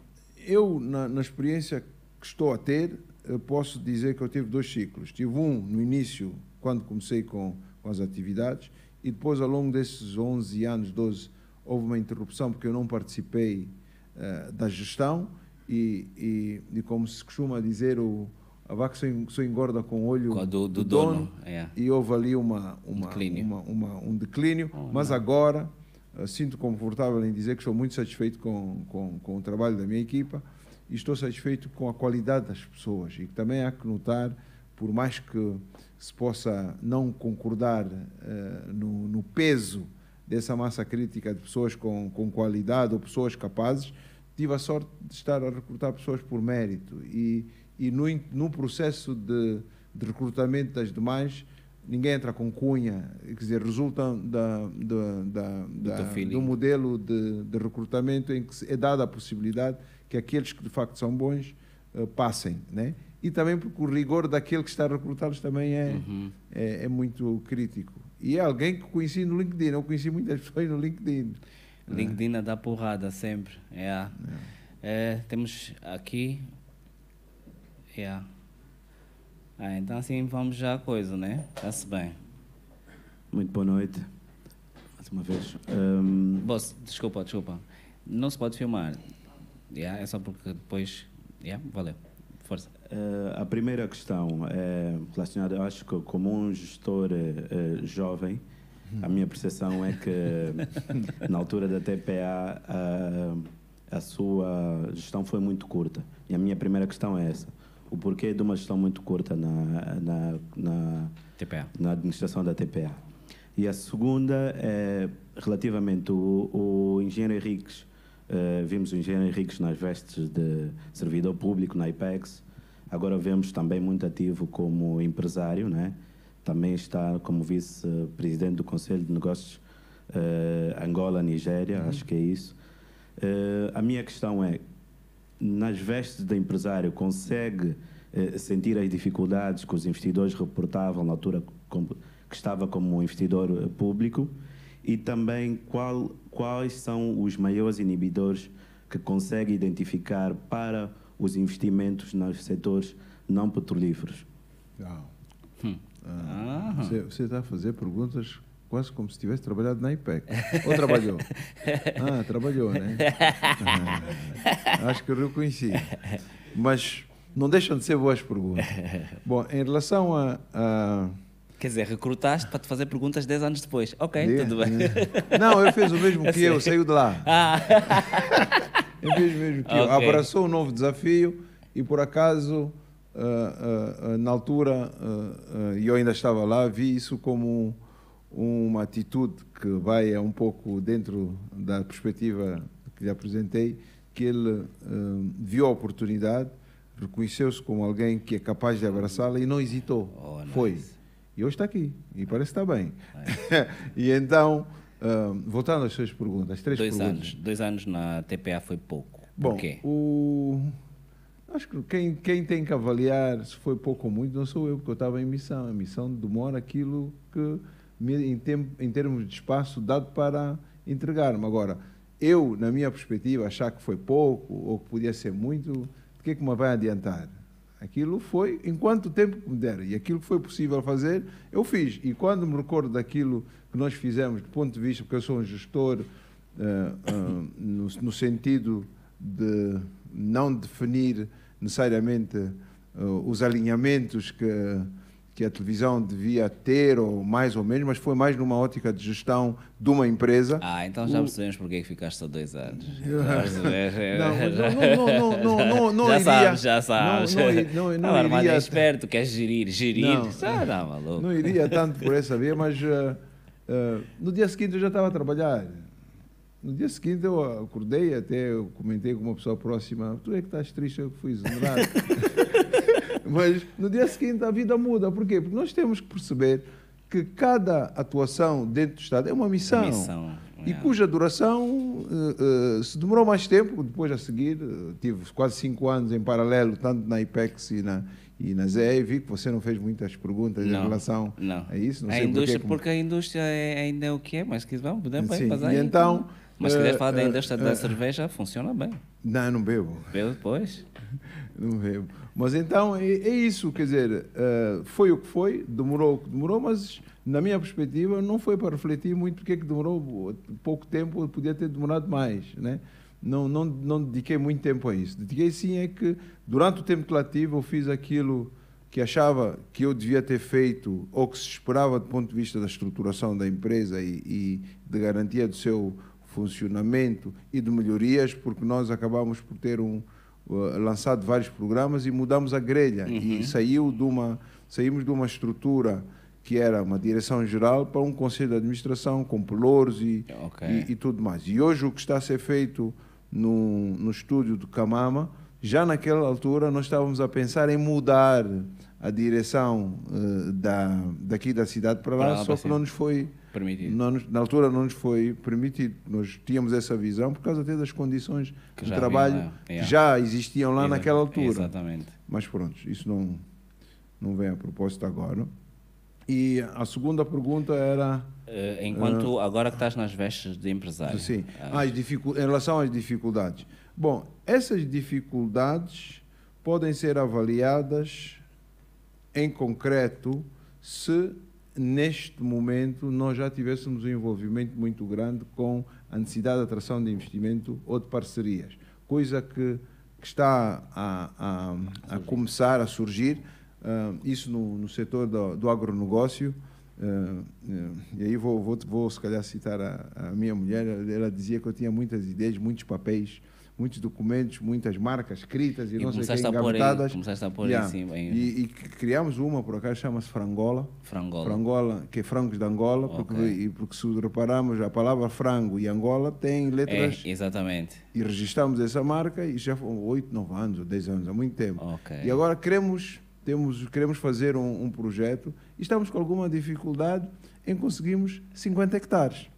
eu, na, na, experiência que estou a ter, posso dizer que eu tive dois ciclos. Tive um no início, quando comecei com, com as atividades, e depois, ao longo desses 11 anos, 12, houve uma interrupção porque eu não participei uh, da gestão e, e, e, como se costuma dizer, o a vaca só, só engorda com o olho do, do, do dono, dono é. e houve ali uma, uma, declínio. Uma, uma, um declínio, oh, mas não. agora uh, sinto confortável em dizer que estou muito satisfeito com, com, com o trabalho da minha equipa e estou satisfeito com a qualidade das pessoas. E também há que notar, por mais que se possa não concordar uh, no, no, peso dessa massa crítica de pessoas com, com qualidade ou pessoas capazes, tive a sorte de estar a recrutar pessoas por mérito. E, e no, no processo de, de recrutamento das demais, ninguém entra com cunha, quer dizer, resultam da, da, da, do, do, modelo de, de, recrutamento em que é dada a possibilidade que aqueles que de facto são bons uh, passem, né? E também porque o rigor daquele que está a recrutá-los também é, uhum. é, é, muito crítico. E é alguém que conheci no LinkedIn, eu conheci muitas pessoas no LinkedIn. LinkedIn é. dá porrada sempre, é. é. é temos aqui, é. Ah, então assim vamos já a coisa, né? Está-se bem. Muito boa noite. Mais uma vez. Um... Boss, desculpa, desculpa. Não se pode filmar. Yeah, é só porque depois. Yeah, valeu. Força. Uh, a primeira questão é relacionada, eu acho que como um gestor uh, jovem, a minha percepção é que na altura da TPA a, a sua gestão foi muito curta. E a minha primeira questão é essa o porquê de uma gestão muito curta na, na, na, TPA. na administração da TPA. E a segunda é relativamente o, o engenheiro Henriques, uh, vimos o engenheiro Henriques nas vestes de servidor público na IPEX, agora vemos também muito ativo como empresário, né? também está como vice-presidente do Conselho de Negócios uh, Angola-Nigéria, uhum. acho que é isso. Uh, a minha questão é, nas vestes de empresário, consegue eh, sentir as dificuldades que os investidores reportavam na altura que estava como investidor eh, público e também qual, quais são os maiores inibidores que consegue identificar para os investimentos nos setores não petrolíferos. Hum. Ah, você, você está a fazer perguntas quase como se tivesse trabalhado na IPEC. Ou trabalhou? Ah, trabalhou, né? Ah, acho que eu reconheci. Mas não deixam de ser boas perguntas. Bom, em relação a. a... Quer dizer, recrutaste para te fazer perguntas 10 anos depois. Ok, de... tudo bem. Não, eu fiz o mesmo que eu, saiu de lá. Ah. Eu fiz o mesmo que okay. eu. Abraçou um novo desafio e por acaso, uh, uh, uh, na altura, e eu ainda estava lá, vi isso como uma atitude que vai é um pouco dentro da perspectiva que lhe apresentei, que ele uh, viu a oportunidade, reconheceu-se como alguém que é capaz de abraçá-la e não hesitou. Oh, nice. Foi. E hoje está aqui. E parece que está bem. e então, uh, voltando às suas perguntas, três dois perguntas. Anos, dois anos na TPA foi pouco. Bom, Por quê? O... Acho que quem, quem tem que avaliar se foi pouco ou muito não sou eu, porque eu estava em missão. A missão demora aquilo que em, tempo, em termos de espaço dado para entregar-me. Agora, eu, na minha perspectiva, achar que foi pouco ou que podia ser muito, o que é que me vai adiantar? Aquilo foi enquanto tempo me der. E aquilo que foi possível fazer, eu fiz. E quando me recordo daquilo que nós fizemos, do ponto de vista, porque eu sou um gestor, uh, uh, no, no, sentido de não definir necessariamente uh, os alinhamentos que que a televisão devia ter, ou mais ou menos, mas foi mais numa ótica de gestão de uma empresa. Ah, então já percebemos porque é que ficaste só dois anos. não, não, não, não, já iria, sabes, já sabes. Não, não, não, não iria, é esperto, quer gerir, gerir. Não, ah, não, maluco. não iria tanto por essa via, mas uh, uh, no dia seguinte eu já estava a trabalhar. No dia seguinte eu acordei, até eu comentei com uma pessoa próxima, tu é que estás triste, eu fui exonerado. Mas no dia seguinte a vida muda. Por quê? Porque nós temos que perceber que cada atuação dentro do Estado é uma missão. missão e é. cuja duração, uh, uh, se demorou mais tempo, depois a seguir, uh, tive quase cinco anos em paralelo, tanto na IPEX e na, e na ZE, vi que você não fez muitas perguntas não, em relação não. a isso. Não a indústria, porque, porque a indústria é, ainda é o que é, mas que vamos, podemos Sim. passar e aí, então, Mas se quiser falar da indústria da cerveja, funciona bem. Não, não bebo. Bebo depois? não bebo. Mas então é, é isso, quer dizer, uh, foi o que foi, demorou o que demorou, mas na minha perspectiva não foi para refletir muito porque é que demorou pouco tempo, podia ter demorado mais, né? Não, não, não dediquei muito tempo a isso. Dediquei sim é que durante o tempo que lá tive eu fiz aquilo que achava que eu devia ter feito ou que se esperava do ponto de vista da estruturação da empresa e, e de garantia do seu funcionamento e de melhorias, porque nós acabamos por ter um, lançado vários programas e mudamos a grelha. Uhum. E saiu de uma, saímos de uma estrutura que era uma direção geral para um conselho de administração com pelouros e, Ok. e, e tudo mais. E hoje o que está a ser feito no, no estúdio do Camama, já naquela altura nós estávamos a pensar em mudar a direção eh, da, daqui da cidade para lá, Para lá, só para que não nos foi Permitido. não na altura não nos foi permitido. Nós tínhamos essa visão por causa até das condições Que de trabalho yeah. que já existiam lá naquela altura. Exatamente. Mas pronto, isso não, não vem a propósito agora. E a segunda pergunta era Eh, enquanto agora que estás nas vestes de empresário. assim, ah, as dificu- em relação às dificuldades. Bom, essas dificuldades podem ser avaliadas em concreto se neste momento nós já tivéssemos um envolvimento muito grande com a necessidade de atração de investimento ou de parcerias, coisa que, que está a, a, a começar a surgir, ah, isso no, no setor do, do agronegócio. ah, ah, e aí vou, vou, vou se calhar citar a, a minha mulher, ela dizia que eu tinha muitas ideias, muitos papéis, muitos documentos, muitas marcas escritas e, E não sei que, engavetadas. começaste a pôr em Yeah. cima, em- E, e criámos uma, por acaso, chama-se Frangola. Frangola. Frangola, que é frangos de Angola, porque, Ok. e porque se repararmos, a palavra frango e Angola tem É, letras exatamente. e registramos essa marca e já foram 8, 9 anos ou 10 anos, há muito tempo. Ok. E agora queremos, temos, queremos fazer um, um projeto e estamos com alguma dificuldade em conseguirmos 50 hectares.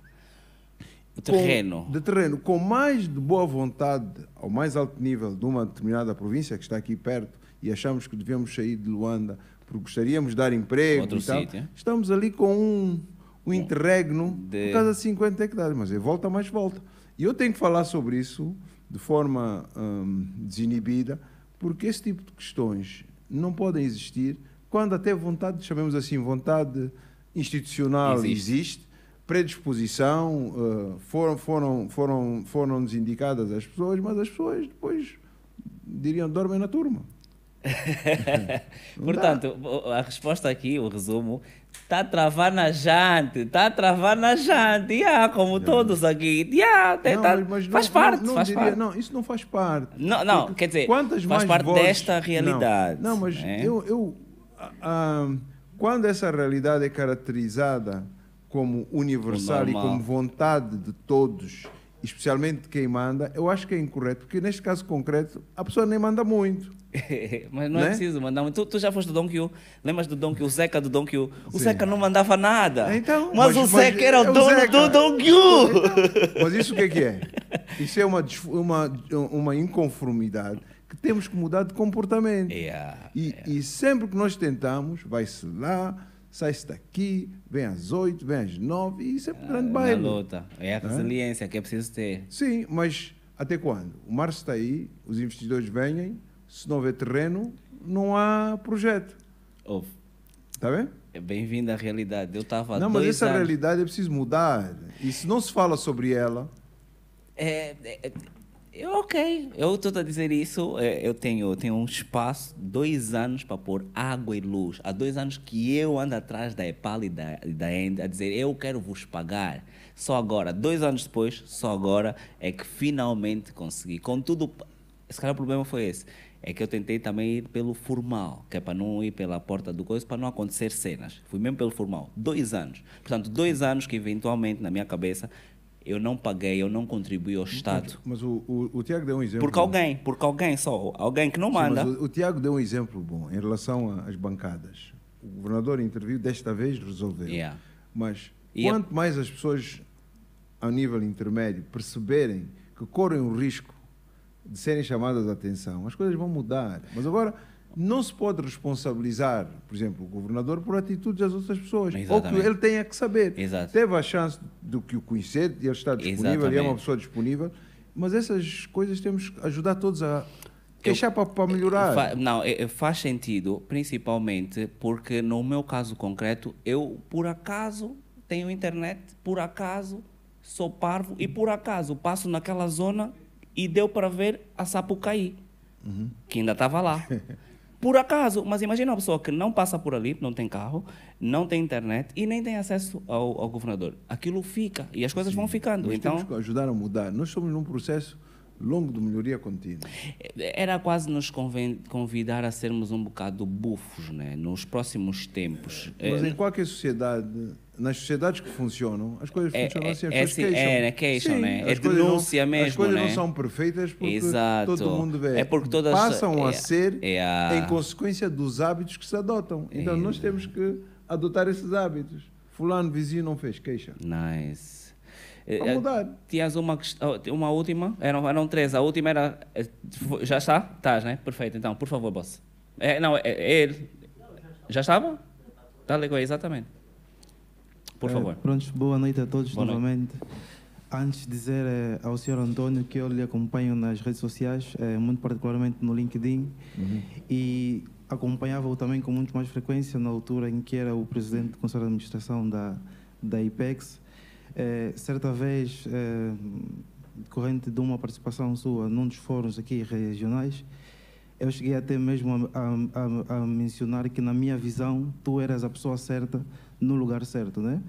O terreno. Com, de terreno, com mais de boa vontade, ao mais alto nível de uma determinada província que está aqui perto e achamos que devemos sair de Luanda porque gostaríamos de dar emprego Outro e tal, sítio. estamos ali com um, um interregno De- por causa de 50 hectares, mas é volta mais volta. E eu tenho que falar sobre isso de forma hum, desinibida, porque esse tipo de questões não podem existir quando até vontade, chamemos assim, vontade institucional Existe. existe, predisposição, eh, foram, foram, foram, foram indicadas as pessoas, mas as pessoas depois diriam dormem na turma. Portanto, a resposta aqui, o resumo, está a travar na jante, está a travar na jante, yeah, como todos aqui. Yeah, Não, tá- mas- faz não- parte, não, faz diria- parte. Não, isso não faz parte. Não, não, Porque quer dizer, quantas faz mais parte vozes- desta realidade, Não, não, mas né? eu, eu ah, ah, quando essa realidade é caracterizada como universal e como vontade de todos, especialmente de quem manda, eu acho que é incorreto, porque neste caso concreto a pessoa nem manda muito. Mas não é Né? preciso mandar muito. Tu, tu já foste do Dom Q? Lembras do Dom Q? O Zeca do Dom Q? O Sim. Zeca não mandava nada. Então, mas, mas- o mas Zeca era é o dono Zeca. do Dom Q. Mas isso o que é que é? Isso é uma, uma, uma inconformidade que temos que mudar de comportamento. Yeah, E, e sempre que nós tentamos, vai-se lá, sai-se daqui, vem às oito, vem às nove, e sempre grande na baile. luta. É a resiliência que é preciso ter. Sim, mas até quando? O março está aí, os investidores vêm, se não houver terreno, não há projeto. Ouve, Está bem? é bem-vindo à realidade. Eu estava Não, mas essa anos... realidade é preciso mudar. E se não se fala sobre ela, É, é, é, eu, ok, eu estou a dizer isso. é, eu tenho, tenho um espaço, dois anos para pôr água e luz. Há dois anos que eu ando atrás da EPAL e da, e da END a dizer eu quero vos pagar. Só agora, dois anos depois, só agora é que finalmente consegui. Contudo, esse cara o problema foi esse. É que eu tentei também ir pelo formal, que é para não ir pela porta do coisa, para não acontecer cenas. Fui mesmo pelo formal. Dois anos. Portanto, dois anos que eventualmente, na minha cabeça, eu não paguei, eu não contribuí ao Estado. mas o, o, o Tiago deu um exemplo. Porque alguém, porque alguém só, alguém que não Sim, manda. mas o, o Tiago deu um exemplo bom em relação às bancadas. O governador interviu, desta vez resolveu. Yeah. Mas E a- quanto mais as pessoas, a nível intermédio, perceberem que correm o risco de serem chamadas a atenção, as coisas vão mudar. Mas agora não se pode responsabilizar, por exemplo, o governador por atitudes das outras pessoas. Ou que Exatamente. ele tenha que saber. Exato. Teve a chance de que o conhecer, de ele estar disponível, ele é uma Exatamente. pessoa disponível. Mas essas coisas temos que ajudar todos a queixar para, para melhorar. Fa- não, é- é- faz sentido, principalmente porque no meu caso concreto, eu por acaso tenho internet, por acaso sou parvo e por acaso passo naquela zona e deu para ver a Sapucaí, Uhum. que ainda estava lá. Por acaso, mas imagina uma pessoa que não passa por ali, não tem carro, não tem internet e nem tem acesso ao, ao governador. Aquilo fica e as coisas vão ficando. Nós então, temos que ajudar a mudar. Nós estamos num processo longo de melhoria contínua. Era quase nos convidar a sermos um bocado bufos, né? Nos próximos tempos. Mas É, em qualquer sociedade, nas sociedades que funcionam, as coisas É- funcionam é- assim, as é assim, queixam. é, né, queixam, Sim, né? É as coisas não- denúncia As mesmo, coisas né? não são perfeitas porque Exato. todo mundo vê. É porque todas- Passam a é- ser é a- em consequência dos hábitos que se adotam. Então É. nós temos que adotar esses hábitos. Fulano, vizinho, não fez queixa. Nice. Para Eh, mudar. Tinhas uma, oh, uma última? Eram, eram três. A última era. eh, Já está? Estás, né? Perfeito. Então, por favor, boss. É, não, é, é ele. Já estava? Tá legal, exatamente. Por Eh, favor. Prontos, boa noite a todos Boa noite. novamente. Antes de dizer eh, ao Sr. Antônio que eu lhe acompanho nas redes sociais, eh, muito particularmente no LinkedIn, e acompanhava-o também com muito mais frequência na altura em que era o presidente do Conselho de Administração da, da IPEX. Eh, certa vez, eh, decorrente de uma participação sua num dos fóruns aqui regionais, eu cheguei até mesmo a, a- a- mencionar que, na minha visão, tu eras a pessoa certa no lugar certo, né?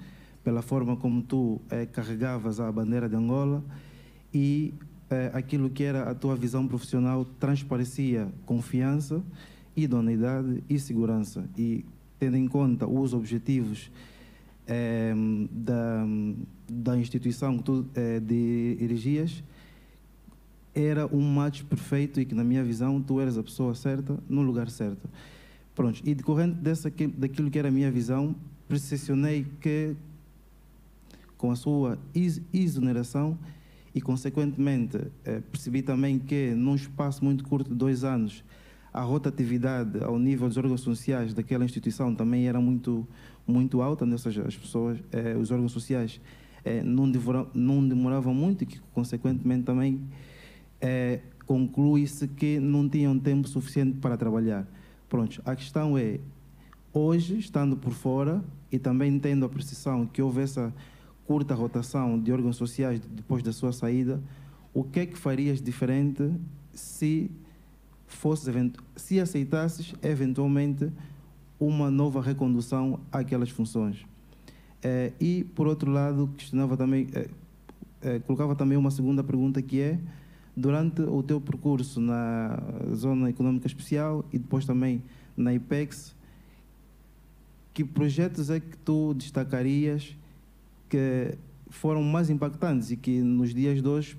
Pela forma como tu eh, carregavas a bandeira de Angola e aquilo que era a tua visão profissional transparecia confiança, idoneidade e segurança. E tendo em conta os objetivos eh, da, da instituição eh, dirigias, era um match perfeito e que, na minha visão, tu eras a pessoa certa no lugar certo. Pronto, e decorrente dessa, daquilo que era a minha visão, percepcionei que, com a sua exoneração e, consequentemente, eh, percebi também que, num espaço muito curto de dois anos, a rotatividade ao nível dos órgãos sociais daquela instituição também era muito, muito alta, né? ou seja, as pessoas, eh, os órgãos sociais eh, não, devora- não demoravam muito que, consequentemente, também eh, conclui-se que não tinham tempo suficiente para trabalhar. Pronto, a questão é, hoje, estando por fora e também tendo a percepção que houve essa curta rotação de órgãos sociais depois da sua saída, o que é que farias diferente se event- se aceitasses eventualmente uma nova recondução àquelas funções? Eh, e por outro lado, questionava também, eh, eh, colocava também uma segunda pergunta que é durante o teu percurso na zona econômica especial e depois também na IPEX, que projetos é que tu destacarias que foram mais impactantes e que nos dias de hoje,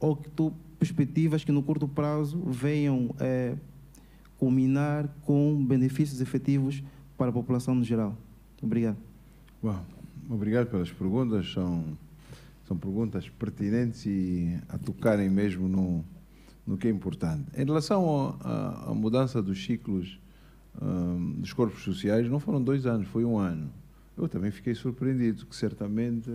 ou que tu perspectivas que no curto prazo venham eh, culminar com benefícios efetivos para a população no geral? Obrigado. Bom, obrigado pelas perguntas. São, são perguntas pertinentes e a tocarem mesmo no, no que é importante. Em relação à mudança dos ciclos hum, dos corpos sociais, não foram dois anos, foi um ano. Eu também fiquei surpreendido que certamente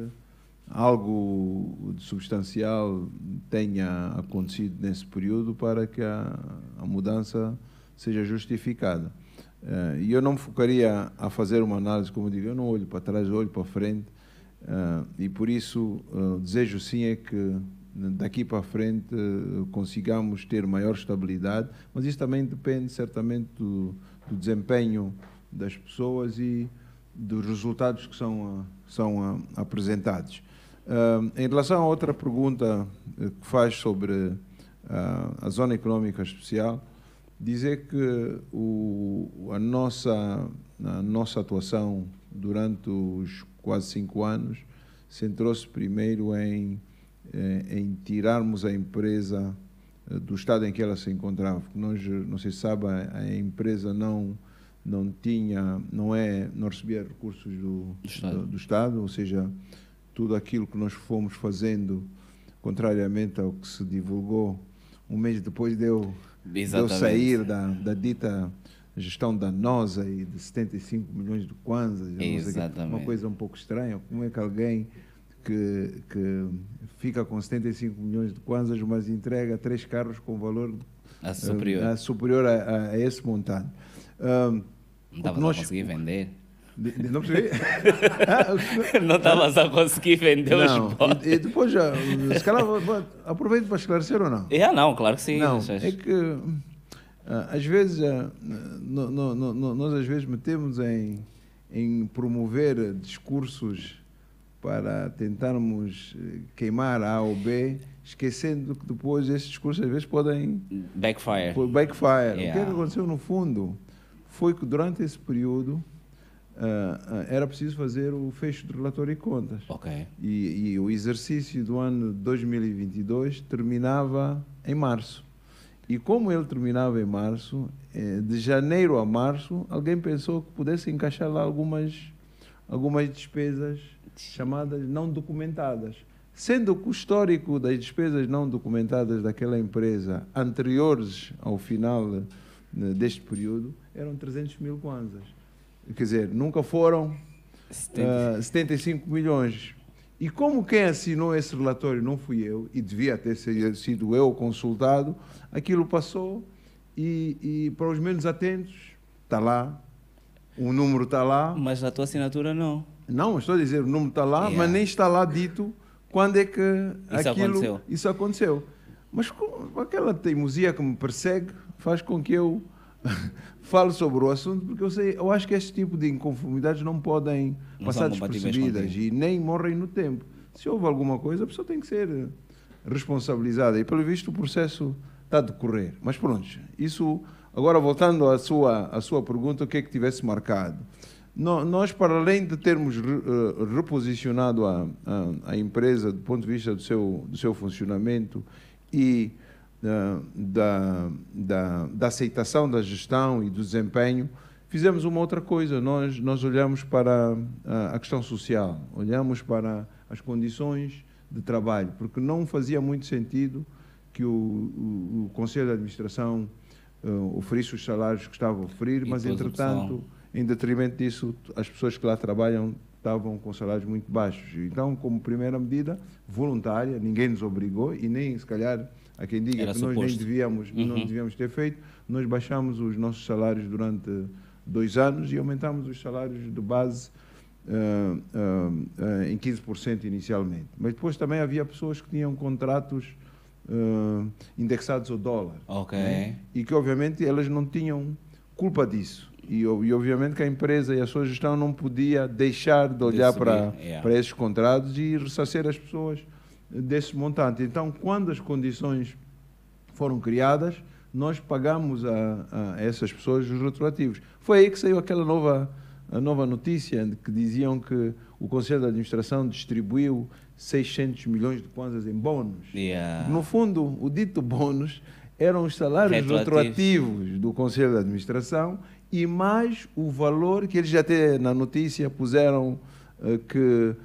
algo de substancial tenha acontecido nesse período para que a, a mudança seja justificada. Eh, E eu não me focaria a fazer uma análise, como eu digo, eu não olho para trás, olho para frente, eh, e por isso eh, desejo sim é que daqui para frente consigamos ter maior estabilidade, mas isso também depende certamente do, do desempenho das pessoas e dos resultados que são, são apresentados. Em relação a outra pergunta que faz sobre a zona económica especial, dizer que o, a, nossa, a nossa atuação durante os quase cinco anos centrou-se primeiro em, eh, em tirarmos a empresa eh, do estado em que ela se encontrava. Nós, não se sabe, a, empresa não não tinha, não é, não recebia recursos do, Do Estado. do, do Estado, ou seja, tudo aquilo que nós fomos fazendo, contrariamente ao que se divulgou um mês depois de de eu Exatamente. sair da, da dita gestão danosa e de 75 milhões de kwanzas. Exatamente. uma coisa um pouco estranha, como é que alguém que, que fica com 75 milhões de kwanzas, mas entrega três carros com valor A superior. eh, superior a, a- a esse montante. Ahm, Não estavas nós- a conseguir vender? Não percebi? Não estavas a conseguir vender não. os botes? E, e depois, já, se calhar, vou- vou- aproveito para esclarecer ou não? Ah, não, claro que sim. Não, é que ah, às vezes ah, no- no- no- nós às vezes metemos em, em promover discursos para tentarmos eh, queimar A ou B, esquecendo que depois esses discursos às vezes podem Backfire. backfire. O que, é Yeah. que aconteceu no fundo foi que durante esse período ah, era preciso fazer o fecho de relatório e contas. Ok. E, e o exercício do ano 2022 terminava em março. E como ele terminava em março, eh, de janeiro a março, alguém pensou que pudesse encaixar lá algumas, algumas despesas chamadas não documentadas. Sendo que o histórico das despesas não documentadas daquela empresa anteriores ao final né, deste período eram 300 mil kwanzas. Quer dizer, nunca foram ah, 75 milhões. E como quem assinou esse relatório não fui eu, e devia ter sido sido eu consultado, aquilo passou e, e para os menos atentos, está lá, o número está lá. Mas a tua assinatura não. Não, estou a dizer, o número está lá, Yeah. mas nem está lá dito quando é que Isso aquilo, aconteceu. isso aconteceu. Mas com aquela teimosia que me persegue faz com que eu fale sobre o assunto, porque eu sei, eu acho que este tipo de inconformidades não podem Não passar despercebidas e nem morrem no tempo. Se houve alguma coisa, a pessoa tem que ser responsabilizada. E pelo visto o processo está a decorrer. Mas pronto, isso. Agora voltando à sua, à sua pergunta, o que é que tivesse marcado? No- Nós, para além de termos eh, reposicionado a, a, a empresa do ponto de vista do seu, do seu funcionamento e da, da, da aceitação da gestão e do desempenho, fizemos uma outra coisa. Nós, nós olhamos para a, questão social, olhamos para as condições de trabalho, porque não fazia muito sentido que o, o, o Conselho de Administração oferisse os salários que estava a oferir, E mas, entretanto, em detrimento disso, as pessoas que lá trabalham estavam com salários muito baixos. Então, como primeira medida, voluntária, ninguém nos obrigou e nem, se calhar, há quem diga Era que nós nem suposto. devíamos, não Uhum. devíamos ter feito, nós baixamos os nossos salários durante dois anos e aumentamos os salários de base ah, ah, ah, em 15% inicialmente. Mas depois também havia pessoas que tinham contratos indexados ao dólar Ok. né? e que obviamente elas não tinham culpa disso. E, e obviamente que a empresa e a sua gestão não podia deixar de olhar para, yeah. para esses contratos e ressarcer as pessoas desse montante. Então, quando as condições foram criadas, nós pagamos a, a essas pessoas os retroativos. Foi aí que saiu aquela nova, a nova notícia que diziam que o Conselho de Administração distribuiu 600 milhões de kwanzas em bónus. Yeah. No fundo, o dito bónus eram os salários Retroativos. retroativos do Conselho de Administração e mais o valor que eles já até na notícia puseram eh, que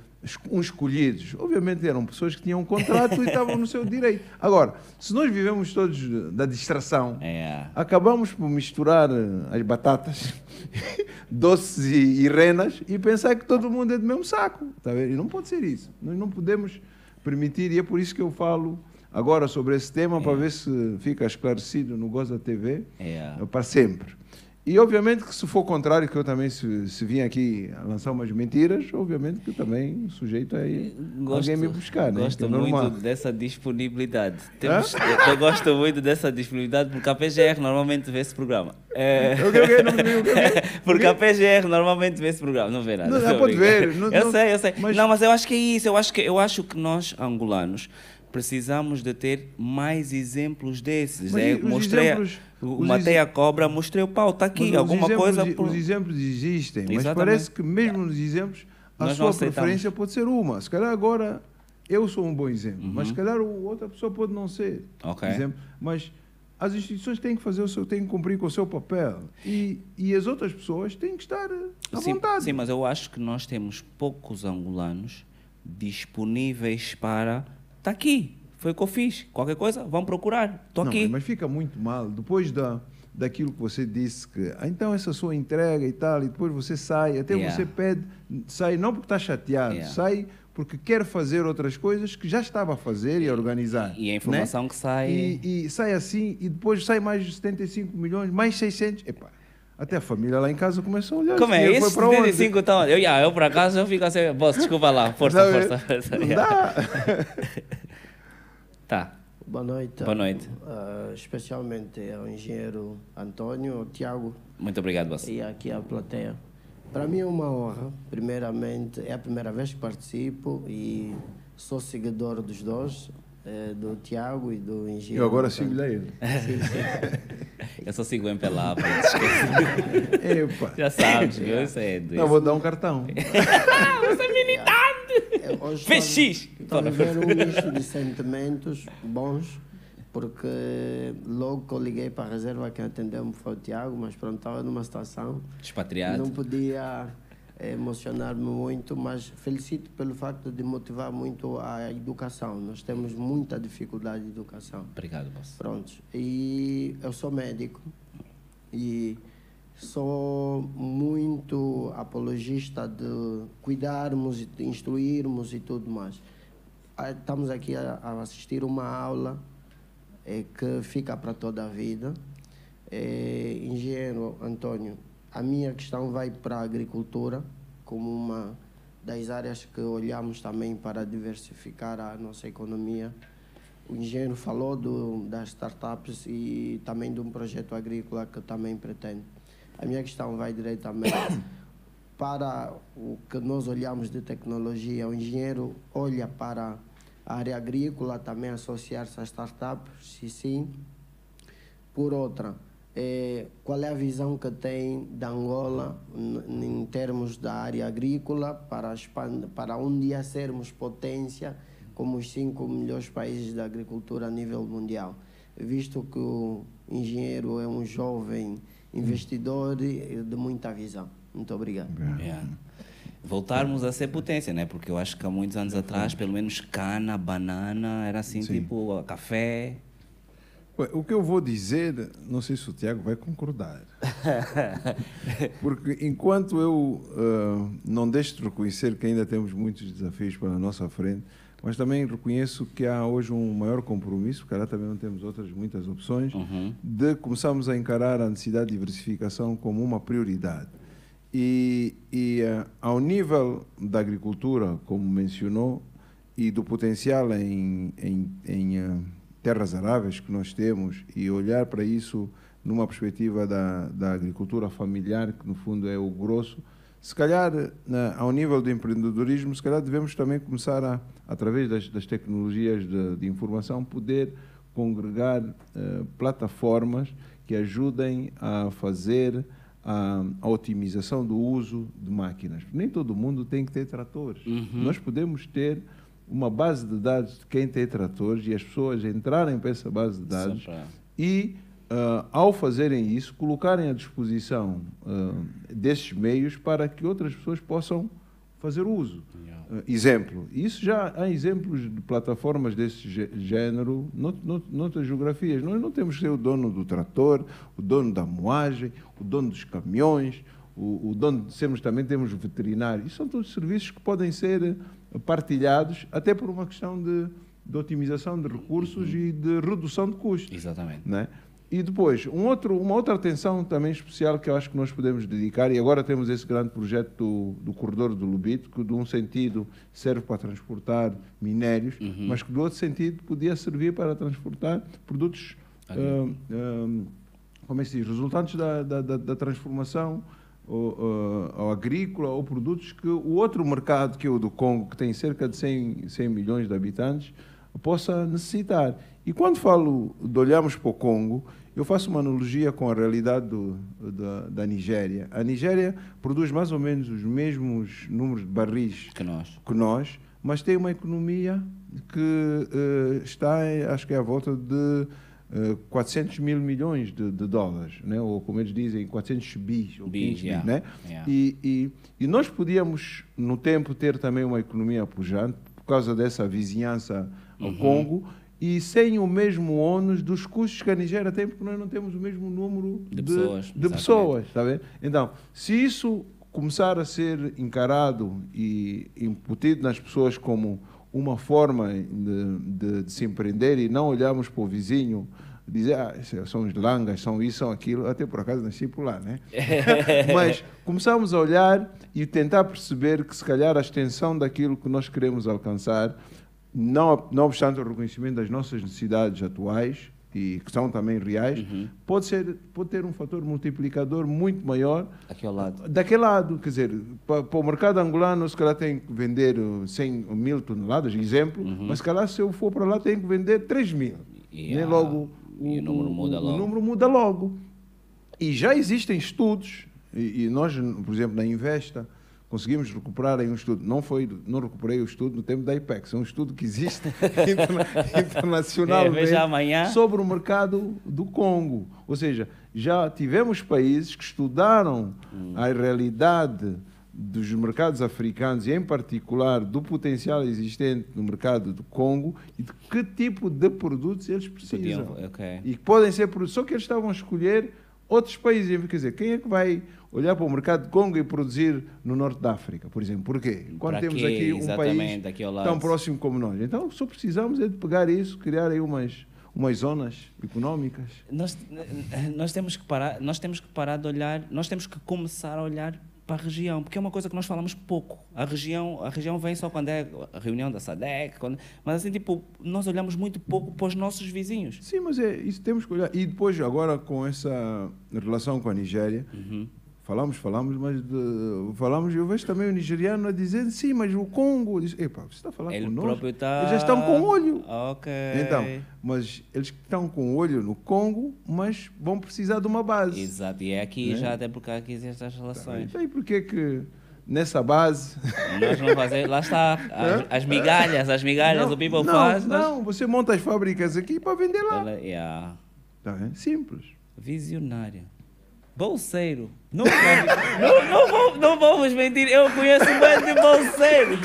uns escolhidos. Obviamente eram pessoas que tinham um contrato e estavam no seu direito. Agora, se nós vivemos todos da distração, Yeah. acabamos por misturar eh, as batatas, doces e, e renas e pensar que todo mundo é do mesmo saco. Tá vendo? E não pode ser isso. Nós não podemos permitir, e é por isso que eu falo agora sobre esse tema, para ver se fica esclarecido no Goza TV Yeah. eh, para sempre. E obviamente que se for contrário, que eu também se, se vim aqui a lançar umas mentiras, obviamente que também sujeito a ir alguém me buscar, né? Gosto é muito dessa disponibilidade. Temos, eu, eu gosto muito dessa disponibilidade porque a PGR normalmente vê esse programa. É, O quê, o quê? Não o o porque a PGR normalmente vê esse programa. Não vê nada. Não, não, pode ver, não- eu sei, eu sei. mas- Não, mas eu acho que é isso. Eu acho que, eu acho que nós, angolanos, precisamos de ter mais exemplos desses. Mas É, os mostrei, exemplos- os matei a cobra, mostrei o pau, está aqui. Mas os alguma exemplos- coisa. Os por- exemplos existem, mas Exatamente. parece que mesmo nos exemplos a Nós sua preferência pode ser uma. Se calhar agora eu sou um bom exemplo, mas Uhum. se calhar o- outra pessoa pode não ser. Ok. Exemplo. Mas as instituições têm que fazer o seu, têm que cumprir com o seu papel e, e as outras pessoas têm que estar eh, à sim, vontade. sim, mas eu acho que nós temos poucos angolanos disponíveis para. Está aqui, foi o que eu fiz. Qualquer coisa, vão procurar. Estou aqui. mas fica muito mal depois da daquilo que você disse que ah, então essa sua entrega e tal e depois você sai até Yeah. você pede sai não porque está chateado Yeah. sai porque quer fazer outras coisas que já estava a fazer e a organizar E a né? informação que sai. e, e sai assim e depois sai mais de 75 milhões mais 600 Epá, até a família lá em casa começou a olhar Como esse é? dinheiro Esse foi para onde? 75 então. Eu, yeah, eu por acaso eu fico assim, boss, desculpa lá, força, Não, força, força. não dá. Tá. Boa noite. Boa noite. Ah, especialmente ao engenheiro Antônio, ao Tiago Muito obrigado, boss. e aqui à plateia. Para mim é uma honra, primeiramente, é a primeira vez que participo e sou seguidor dos dois, eh, do Tiago e do Engenheiro. Eu agora sigo ele. Eu só sigo Pelapa. Epa. Já sabes, viu? Isso é Não, vou dar um cartão. Eu hoje Fez estou- X. Estou a viver um misto de sentimentos bons, porque logo que eu liguei para a reserva, quem atendeu-me foi o Tiago, mas pronto, estava numa situação Expatriado. não podia emocionar-me muito, mas felicito pelo facto de motivar muito a educação. Nós temos muita dificuldade de educação. Obrigado, boss. Pronto. E eu sou médico e sou muito apologista de cuidarmos, e de instruirmos e tudo mais. Ah, Estamos aqui a, a assistir uma aula eh, que fica para toda a vida. Eh, engenheiro Antônio, a minha questão vai para a agricultura como uma das áreas que olhamos também para diversificar a nossa economia. O engenheiro falou do, das startups e também de um projeto agrícola que também pretendo. A minha questão vai diretamente para o que nós olhamos de tecnologia. O engenheiro olha para a área agrícola, também associar-se às startups, se sim. Por outra, eh, qual é a visão que tem da Angola em termos da área agrícola para, para um dia sermos potência como os cinco melhores países da agricultura a nível mundial? Visto que o engenheiro é um jovem investidor de muita visão. Muito obrigado. Yeah. Voltarmos a ser potência, né? Porque eu acho que há muitos anos atrás, pelo menos cana, banana, era assim, Sim. tipo, café. O que eu vou dizer, não sei se o Tiago vai concordar. Porque enquanto eu ah, não deixo de reconhecer que ainda temos muitos desafios pela nossa frente, mas também reconheço que há hoje um maior compromisso, porque lá também não temos outras muitas opções, Uhum. de começarmos a encarar a necessidade de diversificação como uma prioridade. E, e ah, ao nível da agricultura, como mencionou, e do potencial em, em, em ah, terras aráveis que nós temos, e olhar para isso numa perspectiva da, da agricultura familiar, que no fundo é o grosso, se calhar, na, ao nível do empreendedorismo, se calhar devemos também começar a, através das, das tecnologias de, de informação, poder congregar eh, plataformas que ajudem a fazer a, a otimização do uso de máquinas. Nem todo mundo tem que ter tratores. Nós podemos ter uma base de dados de quem tem tratores e as pessoas entrarem para essa base de dados Só pra- e, ah, ao fazerem isso, colocarem à disposição ah, desses meios para que outras pessoas possam fazer uso. Yeah. Ah, exemplo, isso já há exemplos de plataformas desse género nout- nout- noutras geografias. Nós não temos que ser o dono do trator, o dono da moagem, o dono dos caminhões, o, o dono de sermos também temos veterinário. Isso são todos serviços que podem ser partilhados até por uma questão de, de otimização de recursos e de redução de custos Exatamente. né? E depois, um outro, uma outra atenção também especial que eu acho que nós podemos dedicar, e agora temos esse grande projeto do, do corredor do Lubito, que de um sentido serve para transportar minérios, mas que do outro sentido podia servir para transportar produtos, ah, ah, como é que se diz, resultantes da, da, da, da transformação ou, ao agrícola ou produtos que o outro mercado, que é o do Congo, que tem cerca de 100, 100 milhões de habitantes, possa necessitar. E quando falo de olharmos para o Congo, eu faço uma analogia com a realidade do, da, da Nigéria. A Nigéria produz mais ou menos os mesmos números de barris Que nós. que nós, mas tem uma economia que eh, está, acho que é à volta de 400 mil milhões de, de dólares, né? ou como eles dizem, 400 bis, ou Bis, 500 yeah, bis, né? yeah. E, e, e nós podíamos, no tempo, ter também uma economia pujante, por causa dessa vizinhança ao Uhum. Congo, e sem o mesmo ônus dos custos que a Nigéria tem, porque nós não temos o mesmo número De pessoas, de pessoas, está bem? Então, se isso começar a ser encarado e incutido nas pessoas como uma forma de, de- de se empreender e não olharmos para o vizinho dizer, ah, isso são os langas, são isso, são aquilo, até por acaso nasci por lá, né? Mas começamos a olhar e tentar perceber que se calhar a extensão daquilo que nós queremos alcançar, não, não obstante o reconhecimento das nossas necessidades atuais, e que são também reais, Uhum. pode, ser, pode ter um fator multiplicador muito maior ao lado. daquele lado. Quer dizer, para, para o mercado angolano, se calhar tem que vender uh, 100 ou mil toneladas, exemplo, mas se calhar se eu for para lá, tenho que vender 3 mil. Uhum. Yeah. Nem logo E o número muda o logo. número muda logo. E já existem estudos, e, e nós, por exemplo, na Investa, conseguimos recuperar aí um estudo. Não foi, não recuperei o estudo no tempo da IPEX, é um estudo que existe interna- internacionalmente É, veja amanhã. sobre o mercado do Congo. Ou seja, já tivemos países que estudaram Hum. a realidade dos mercados africanos e, em particular, do potencial existente no mercado do Congo e de que tipo de produtos eles precisam. Podiam, ok. E que podem ser produtos. Só que eles estavam a escolher outros países. Quer dizer, quem é que vai olhar para o mercado do Congo e produzir no norte da África, por exemplo? Porquê? Quando Para temos quê? aqui um Exatamente, país tão próximo como nós. Então, só precisamos é de pegar isso, criar aí umas, umas zonas económicas. Nós, nós temos que parar, nós temos que parar de olhar, nós temos que começar a olhar para a região, porque é uma coisa que nós falamos pouco. A região, a região vem só quando é a reunião da SADC, quando, mas assim tipo, nós olhamos muito pouco para os nossos vizinhos. Sim, mas é isso temos que olhar. E depois, agora, com essa relação com a Nigéria, Uhum. Falamos, falamos, mas de, falamos, eu vejo também o nigeriano a dizer, sim, mas o Congo. Diz, Epa, você está a falar Ele conosco? próprio está. Eles já estão com olho. Ok. Então, mas eles que estão com olho no Congo, mas vão precisar de uma base. Exato, e é aqui Né? já até porque aqui existem estas relações. Então, e porquê que nessa base. Nós não fazemos, lá está, as, as migalhas, as migalhas, não, o people não, faz. nós- Não, você monta as fábricas aqui para vender lá. Ela- yeah. Tá vendo? Simples. Visionário. Bolseiro. Vi- não, não, vou, não vou vos mentir, eu conheço bué de bolseiro.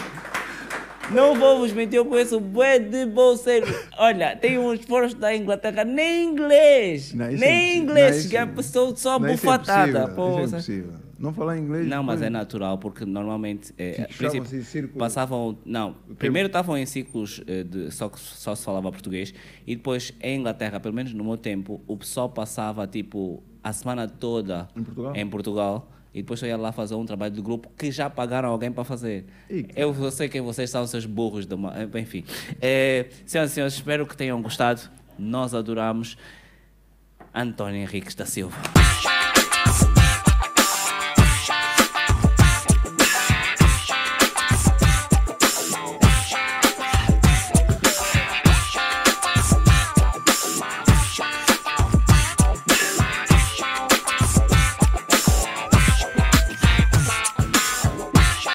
Não vou vos mentir, eu conheço bué de bolseiro. Olha, tem uns esforço da Inglaterra, nem inglês. Não, é nem impossível. inglês, Não, que é é- pessoa só Não, é bufatada. isso é impossível. Não falar inglês. Não, mas é natural, porque normalmente. É, a princípio, chama-se círculo. passavam. Não, primeiro estavam em ciclos eh, de, só só se falava português, e depois em Inglaterra, pelo menos no meu tempo, o pessoal passava tipo a semana toda Em Portugal? em Portugal, e depois eu ia lá fazer um trabalho de grupo que já pagaram alguém para fazer. Ih, Eu, sei que vocês são seus burros, de enfim. Eh, senhoras e senhores, espero que tenham gostado. Nós adoramos. António Henriques da Silva.